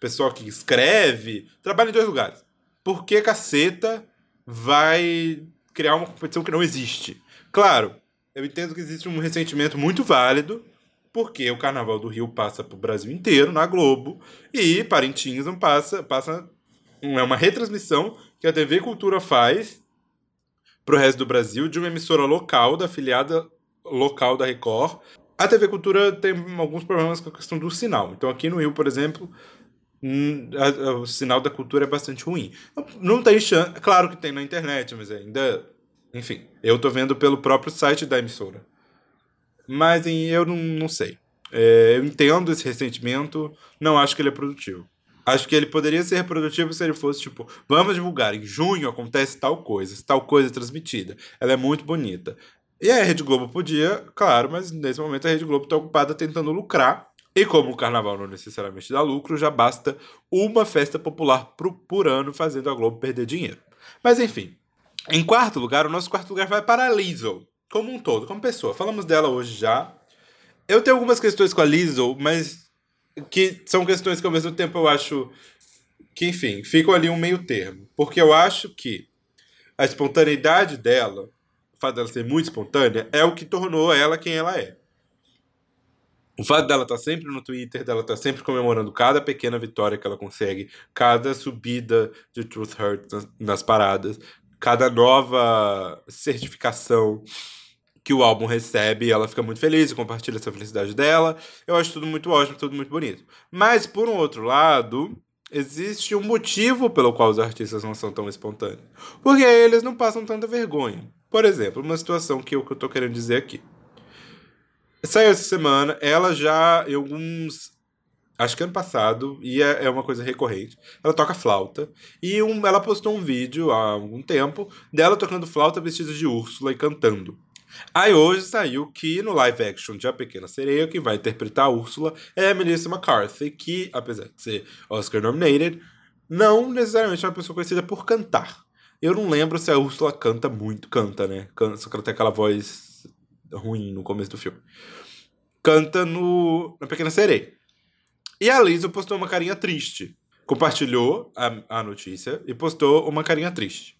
pessoal que escreve, trabalha em dois lugares. Por que caceta vai criar uma competição que não existe? Claro, eu entendo que existe um ressentimento muito válido, porque o Carnaval do Rio passa para o Brasil inteiro, na Globo, e Parintins não passa, passa é uma retransmissão que a TV Cultura faz para o resto do Brasil de uma emissora local da afiliada local da Record. A TV Cultura tem alguns problemas com a questão do sinal. Então aqui no Rio, por exemplo, hum, o sinal da cultura é bastante ruim. Não tem chance. Claro que tem na internet, mas ainda. Enfim, eu tô vendo pelo próprio site da emissora. Mas eu não, não sei. É, eu entendo esse ressentimento, não acho que ele é produtivo. Acho que ele poderia ser produtivo se ele fosse tipo, vamos divulgar, em junho acontece tal coisa, tal coisa é transmitida. Ela é muito bonita. E a Rede Globo podia, claro, mas nesse momento a Rede Globo está ocupada tentando lucrar. E como o carnaval não necessariamente dá lucro, já basta uma festa popular por, ano fazendo a Globo perder dinheiro. Mas enfim. Em quarto lugar, o nosso quarto lugar vai para a Lizzo, como um todo, como pessoa. Falamos dela hoje já. Eu tenho algumas questões com a Lizzo, mas que são questões que ao mesmo tempo eu acho que, enfim, ficam ali um meio termo. Porque eu acho que a espontaneidade dela fato dela ser muito espontânea é o que tornou ela quem ela é. O fato dela estar tá sempre no Twitter, dela estar tá sempre comemorando cada pequena vitória que ela consegue, cada subida de Truth Hurt nas, nas paradas, cada nova certificação que o álbum recebe, ela fica muito feliz e compartilha essa felicidade dela. Eu acho tudo muito ótimo, tudo muito bonito. Mas, por um outro lado, existe um motivo pelo qual os artistas não são tão espontâneos. Porque eles não passam tanta vergonha. Por exemplo, uma situação que eu, que eu tô querendo dizer aqui. Saiu essa semana, ela já, em alguns. Acho que ano passado, e é, é uma coisa recorrente. Ela toca flauta. E um, ela postou um vídeo há algum tempo dela tocando flauta vestida de Úrsula e cantando. Aí hoje saiu que no live action de A Pequena Sereia, quem vai interpretar a Úrsula é a Melissa McCarthy, que, apesar de ser Oscar nominated, não necessariamente é uma pessoa conhecida por cantar. Eu não lembro se a Úrsula canta muito. Canta, né? Canta, só que ela tem aquela voz ruim no começo do filme. Canta no na Pequena Sereia. E a Lisa postou uma carinha triste. Compartilhou a, a notícia e postou uma carinha triste.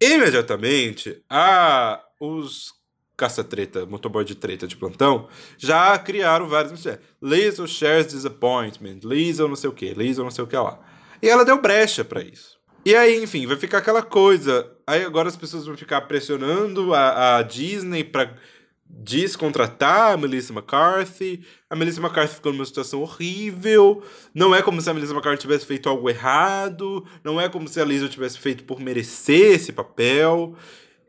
Imediatamente, a, os caça-treta, motoboy de treta de plantão, já criaram vários mistérios. Lisa shares disappointment, Lisa não sei o que, Lisa não sei o que lá. E ela deu brecha para isso. E aí, enfim, vai ficar aquela coisa. Aí agora as pessoas vão ficar pressionando a, a Disney pra descontratar a Melissa McCarthy. A Melissa McCarthy ficou numa situação horrível. Não é como se a Melissa McCarthy tivesse feito algo errado. Não é como se a Lisa tivesse feito por merecer esse papel.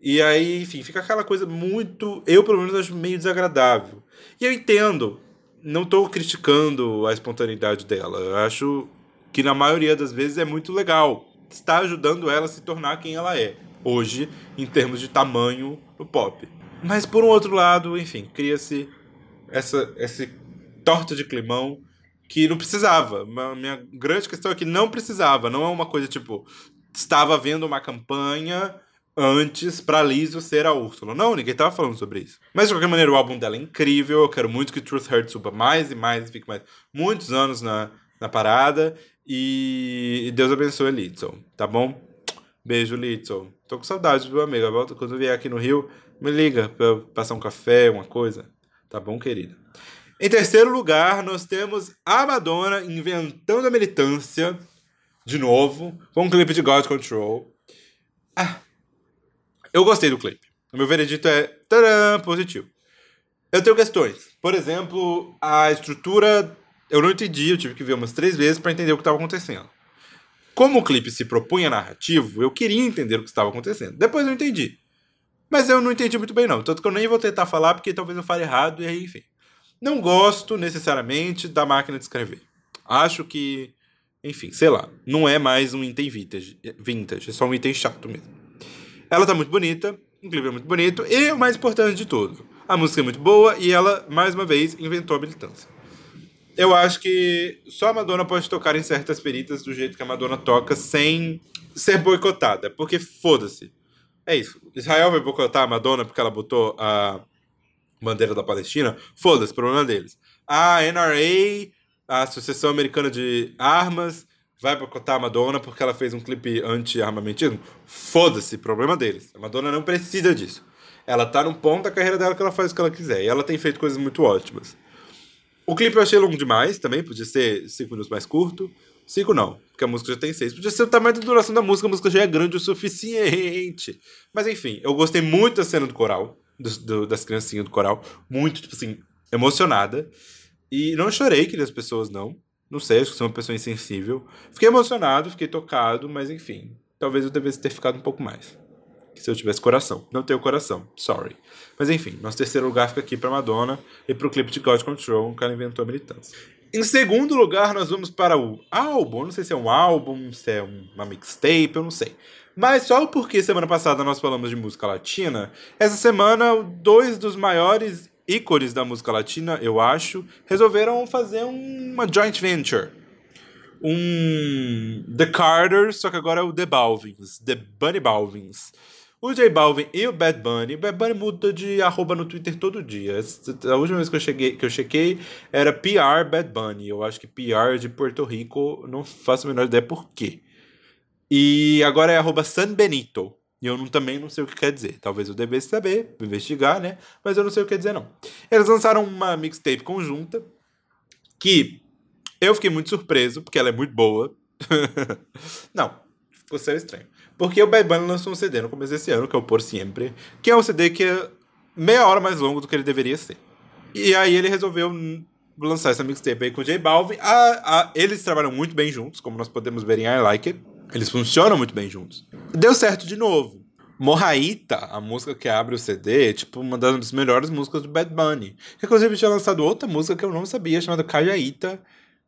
E aí, enfim, fica aquela coisa muito. Eu, pelo menos, acho meio desagradável. E eu entendo. Não estou criticando a espontaneidade dela. Eu acho que na maioria das vezes é muito legal está ajudando ela a se tornar quem ela é hoje, em termos de tamanho no pop. Mas por um outro lado, enfim, cria-se essa, esse torta de climão que não precisava. A minha grande questão é que não precisava. Não é uma coisa tipo, estava vendo uma campanha antes pra Liso ser a Úrsula. Não, ninguém tava falando sobre isso. Mas de qualquer maneira, o álbum dela é incrível. Eu quero muito que Truth Hurt suba mais e mais, fique mais muitos anos na, na parada. E Deus abençoe Litson, tá bom? Beijo, Litson. Tô com saudade do amigo. Volta quando vier aqui no Rio, me liga pra eu passar um café, uma coisa. Tá bom, querida? Em terceiro lugar, nós temos a Madonna inventando a militância de novo, com um clipe de God Control. Ah, eu gostei do clipe. O meu veredito é tadã, positivo. Eu tenho questões. Por exemplo, a estrutura eu não entendi, eu tive que ver umas três vezes para entender o que estava acontecendo. Como o clipe se propunha narrativo, eu queria entender o que estava acontecendo. Depois eu entendi. Mas eu não entendi muito bem, não. Tanto que eu nem vou tentar falar, porque talvez eu fale errado, e aí, enfim. Não gosto necessariamente da máquina de escrever. Acho que, enfim, sei lá, não é mais um item vintage, vintage é só um item chato mesmo. Ela tá muito bonita, o clipe é muito bonito, e o mais importante de tudo, a música é muito boa e ela, mais uma vez, inventou a militância. Eu acho que só a Madonna pode tocar em certas peritas do jeito que a Madonna toca sem ser boicotada, porque foda-se. É isso. Israel vai boicotar a Madonna porque ela botou a bandeira da Palestina? Foda-se, problema deles. A NRA, a Associação Americana de Armas, vai boicotar a Madonna porque ela fez um clipe anti-armamentismo? Foda-se, problema deles. A Madonna não precisa disso. Ela tá num ponto da carreira dela que ela faz o que ela quiser. E ela tem feito coisas muito ótimas. O clipe eu achei longo demais também, podia ser 5 minutos mais curto. 5 não, porque a música já tem 6. Podia ser o tamanho da duração da música, a música já é grande o suficiente. Mas enfim, eu gostei muito da cena do coral, do, do- das criancinhas do coral. Muito, tipo assim, emocionada. E não chorei, que as pessoas não. Não sei, acho que sou uma pessoa insensível. Fiquei emocionado, fiquei tocado, mas enfim. Talvez eu devesse ter ficado um pouco mais. Se eu tivesse coração. Não tenho coração, sorry. Mas enfim, nosso terceiro lugar fica aqui pra Madonna e pro clipe de God Control, que ela inventou a militância. Em segundo lugar, nós vamos para o álbum. Não sei se é um álbum, se é um- uma mixtape, eu não sei. Mas só porque semana passada nós falamos de música latina, essa semana dois dos maiores ícones da música latina, eu acho, resolveram fazer uma joint venture um The Carters, só que agora é o The Balvins, The Bunny Balvins. O J Balvin e o Bad Bunny, o Bad Bunny muda de arroba no Twitter todo dia. A última vez que eu, cheguei, que eu chequei era PR Bad Bunny. Eu acho que PR de Porto Rico, não faço a menor ideia por quê. E agora é arroba San Benito. E eu não- também não sei o que quer dizer. Talvez eu devesse saber, investigar, né? Mas eu não sei o que quer dizer, não. Eles lançaram uma mixtape conjunta que eu fiquei muito surpreso, porque ela é muito boa. não, ficou sério estranho. Porque o Bad Bunny lançou um CD no começo desse ano, que é o Por Sempre, que é um CD que é meia hora mais longo do que ele deveria ser. E aí ele resolveu lançar essa mixtape aí com o J Balvin. A- a- eles trabalham muito bem juntos, como nós podemos ver em I Like It. Eles funcionam muito bem juntos. Deu certo de novo. Morraíta, a música que abre o CD, é tipo uma das melhores músicas do Bad Bunny. Inclusive tinha lançado outra música que eu não sabia, chamada Cajaíta.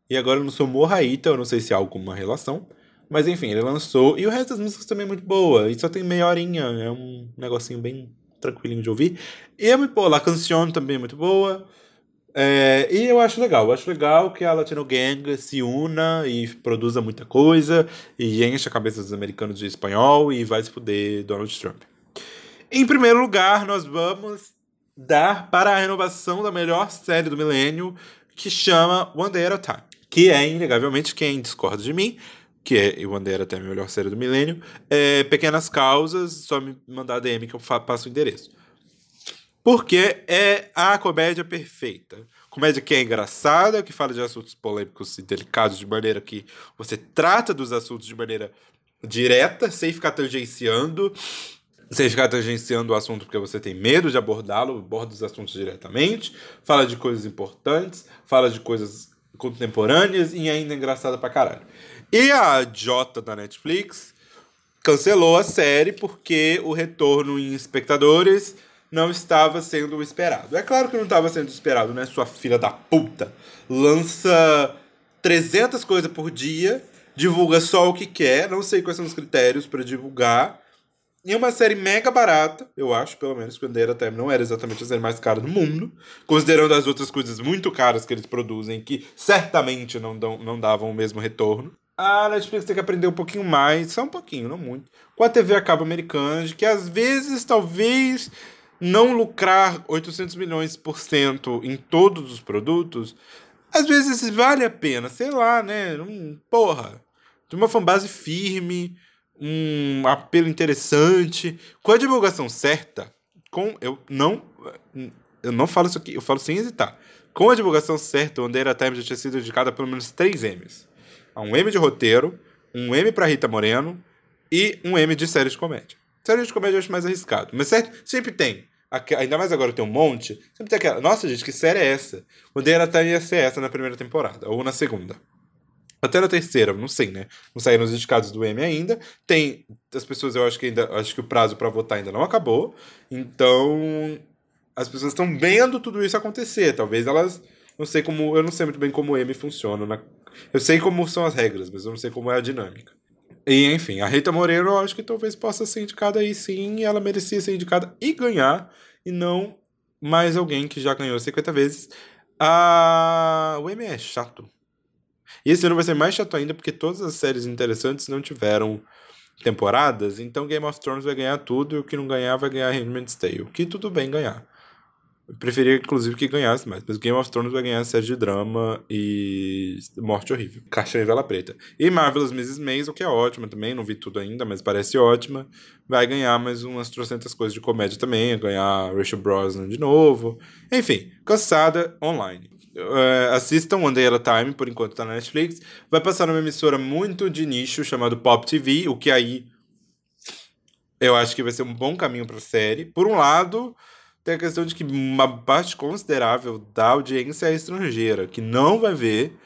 E agora eu não sou Morraíta, eu não sei se há alguma relação. Mas enfim, ele lançou. E o resto das músicas também é muito boa. E só tem meia horinha. É um negocinho bem tranquilinho de ouvir. E é muito boa. La Cancion também é muito boa. É, e eu acho legal. Eu acho legal que a Latino Gang se una e produza muita coisa. E enche a cabeça dos americanos de espanhol. E vai se fuder Donald Trump. Em primeiro lugar, nós vamos dar para a renovação da melhor série do milênio, que chama One Day at a Time. Que é, inegavelmente, quem discorda de mim, que é One Day at a melhor série do milênio, é Pequenas Causas, só me mandar DM que eu passo o endereço. Porque é a comédia perfeita. Comédia que é engraçada, que fala de assuntos polêmicos e delicados de maneira que você trata dos assuntos de maneira direta, sem ficar tangenciando, sem ficar tangenciando o assunto porque você tem medo de abordá-lo, aborda os assuntos diretamente, fala de coisas importantes, fala de coisas contemporâneas e ainda é engraçada pra caralho. E a Jota da Netflix cancelou a série porque o retorno em espectadores não estava sendo esperado. É claro que não estava sendo esperado, né? Sua filha da puta lança 300 coisas por dia, divulga só o que quer, não sei quais são os critérios para divulgar. E uma série mega barata, eu acho, pelo menos, quando era até não era exatamente a série mais cara do mundo, considerando as outras coisas muito caras que eles produzem, que certamente não, dão, não davam o mesmo retorno. A Netflix tem que aprender um pouquinho mais, só um pouquinho, não muito, com a TV a cabo americana, que às vezes, talvez, não lucrar 800 milhões por cento em todos os produtos, às vezes vale a pena, sei lá, né? Um, porra, de uma fanbase firme, um apelo interessante, com a divulgação certa, com eu não eu não falo isso aqui, eu falo sem hesitar. Com a divulgação certa, o Under Time já tinha sido indicado a pelo menos três M's. Um M de roteiro, um M pra Rita Moreno e um M de série de comédia. Série de comédia eu acho mais arriscado, mas sempre tem. Ainda mais agora tem um monte. Sempre tem aquela. Nossa, gente, que série é essa? O Under Time ia ser essa na primeira temporada, ou na segunda. Até na terceira, não sei, né? Não saíram os indicados do M ainda. Tem. As pessoas, eu acho que ainda. Acho que o prazo pra votar ainda não acabou. Então. As pessoas estão vendo tudo isso acontecer. Talvez elas. Não sei como. Eu não sei muito bem como o M funciona. na- eu sei como são as regras, mas eu não sei como é a dinâmica. E, enfim, a Rita Moreira eu acho que talvez possa ser indicada aí sim. Ela merecia ser indicada e ganhar. E não mais alguém que já ganhou 50 vezes. Ah, o M é chato. E esse ano vai ser mais chato ainda porque todas as séries interessantes não tiveram temporadas, então Game of Thrones vai ganhar tudo e o que não ganhar vai ganhar Handmaid's Tale, que tudo bem ganhar. Eu preferia, inclusive, que ganhasse mais, mas Game of Thrones vai ganhar série de drama e Morte Horrível. Caixa em Vela Preta. E Marvelous Mrs. Maisel, que é ótima também, não vi tudo ainda, mas parece ótima. Vai ganhar mais umas trocentas coisas de comédia também, ganhar Rachel Brosnan de novo. Enfim, cansada online. É, assistam One Day at a Time, por enquanto tá na Netflix. Vai passar numa emissora muito de nicho chamado Pop TV, o que aí eu acho que vai ser um bom caminho pra série. Por um lado, tem a questão de que uma parte considerável da audiência é estrangeira, que não vai ver,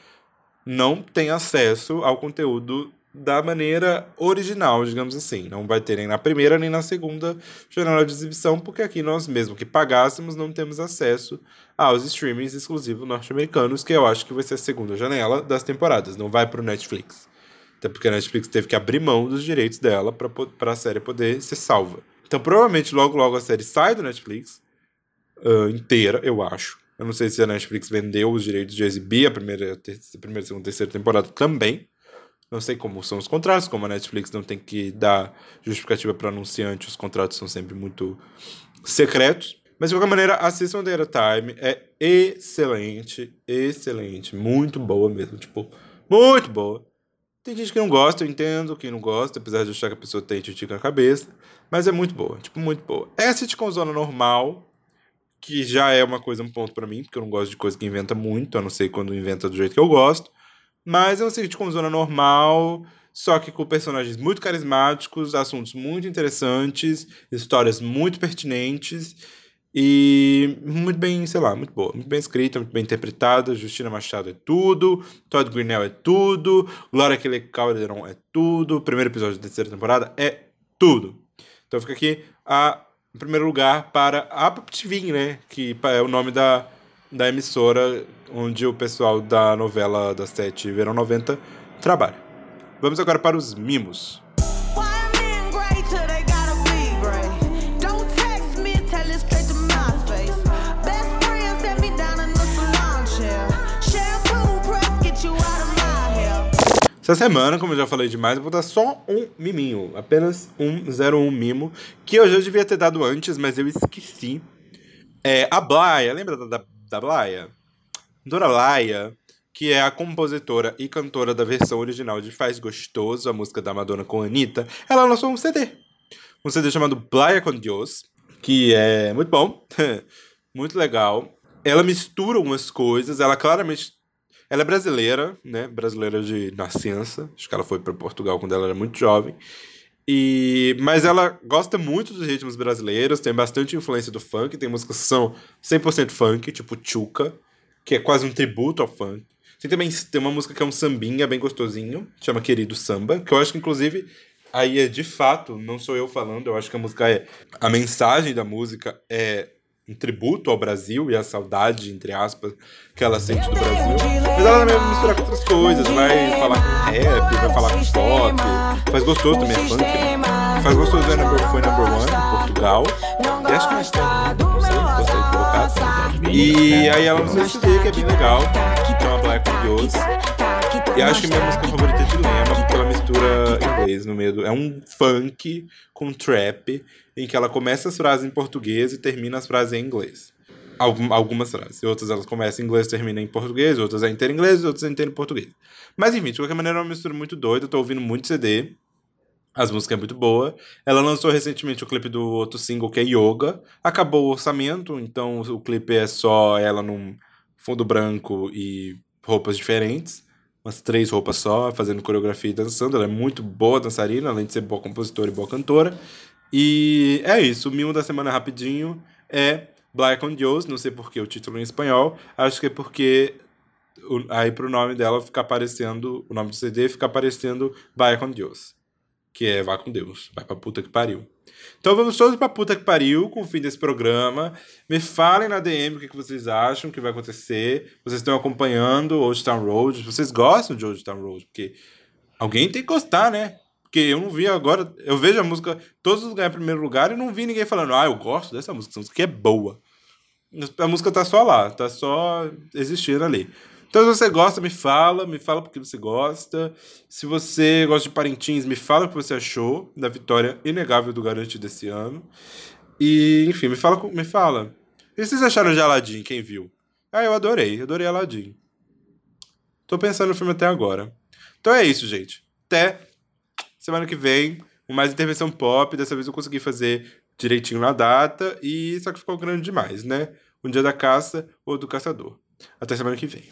não tem acesso ao conteúdo da maneira original, digamos assim. Não vai ter nem na primeira nem na segunda janela de exibição, porque aqui nós, mesmo que pagássemos, não temos acesso aos streamings exclusivos norte-americanos, que eu acho que vai ser a segunda janela das temporadas, não vai pro Netflix. Até porque a Netflix teve que abrir mão dos direitos dela para a série poder ser salva. Então, provavelmente, logo logo a série sai do Netflix ah, inteira, eu acho. Eu não sei se a Netflix vendeu os direitos de exibir a primeira, a primeira segunda, terceira temporada também. Não sei como são os contratos, como a Netflix não tem que dar justificativa para anunciante, os contratos são sempre muito secretos. Mas de qualquer maneira, assistam The At a Time. É excelente, excelente, muito boa mesmo, tipo, muito boa. Tem gente que não gosta, eu entendo quem não gosta, apesar de achar que a pessoa tem titica na cabeça. Mas é muito boa, tipo, muito boa. É sitcom zona normal, que já é uma coisa, um ponto pra mim, porque eu não gosto de coisa que inventa muito, a não ser quando inventa do jeito que eu gosto. Mas é um sitcom zona normal, só que com personagens muito carismáticos, assuntos muito interessantes, histórias muito pertinentes e muito bem, sei lá, muito boa, muito bem escrita, muito bem interpretada. Justina Machado é tudo, Todd Grinnell é tudo, Gloria Kelly Calderon é tudo, primeiro episódio da terceira temporada é tudo. Então fica aqui a, em primeiro lugar para a TV, né? Que é o nome da, da emissora onde o pessoal da novela das sete Verão 90 trabalha. Vamos agora para os mimos. Essa semana, como eu já falei demais, eu vou dar só um miminho. Apenas um 01 mimo. Que eu já devia ter dado antes, mas eu esqueci. É a Blaia, lembra da, da, da Blaia? Dora Blaia, que é a compositora e cantora da versão original de Faz Gostoso, a música da Madonna com a Anitta, ela lançou um CD. Um CD chamado Blaia con Dios, que é muito bom, muito legal. Ela mistura umas coisas, ela claramente ela é brasileira, né? Brasileira de nascença. Acho que ela foi para Portugal quando ela era muito jovem. E mas ela gosta muito dos ritmos brasileiros, tem bastante influência do funk, tem músicas que são 100% funk, tipo Chuca, que é quase um tributo ao funk. Tem também tem uma música que é um sambinha bem gostosinho, chama Querido Samba, que eu acho que inclusive aí é de fato, não sou eu falando, eu acho que a música é a mensagem da música é um tributo ao Brasil e à saudade, entre aspas, que ela sente do Brasil. Mas ela também vai misturar com outras coisas, vai falar com rap, vai falar com pop, faz gostoso também é funk, né? Faz gostoso é number, foi number one em Portugal. E acho que mais tem, não sei, posso ter equivocado. E aí ela esse CD que é bem legal, que chama Black Dios. E acho que minha música favorita é Dilema, porque ela mistura inglês no meio do... É um funk com trap, em que ela começa as frases em português e termina as frases em inglês. Algum- algumas frases. Outras elas começam em inglês e terminam em português, outras é inteira em inglês, outras é inteira em português. Mas enfim, de qualquer maneira é uma mistura muito doida, eu tô ouvindo muito CD. As músicas é muito boa. Ela lançou recentemente o clipe do outro single, que é Yoga. Acabou o orçamento, então o clipe é só ela num fundo branco e roupas diferentes. Umas três roupas só, fazendo coreografia e dançando. Ela é muito boa dançarina, além de ser boa compositora e boa cantora. E é isso. O mimo da semana rapidinho é Black on Dios. Não sei porque o título em espanhol. Acho que é porque o- aí pro nome dela ficar aparecendo, o nome do CD fica aparecendo Vai com Deus. Que é Vá com Deus, vai pra puta que pariu. Então vamos todos pra puta que pariu com o fim desse programa. Me falem na DM o que que vocês acham que vai acontecer. Vocês estão acompanhando Old Town Road. Vocês gostam de Old Town Road? Porque alguém tem que gostar, né? Porque eu não vi agora. Eu vejo a música, todos ganham primeiro lugar e não vi ninguém falando, ah, eu gosto dessa música, essa música é boa. A música tá só lá, tá só existindo ali. Então, se você gosta, me fala, me fala porque você gosta. Se você gosta de Parintins, me fala o que você achou da vitória inegável do Garante desse ano. E, enfim, me fala, me fala. Que vocês acharam de Aladdin, quem viu? Ah, eu adorei, adorei Aladdin. Tô pensando no filme até agora. Então é isso, gente. Até semana que vem, mais intervenção pop. Dessa vez eu consegui fazer direitinho na data, e só que ficou grande demais, né? Um dia da caça ou do caçador. Até semana que vem.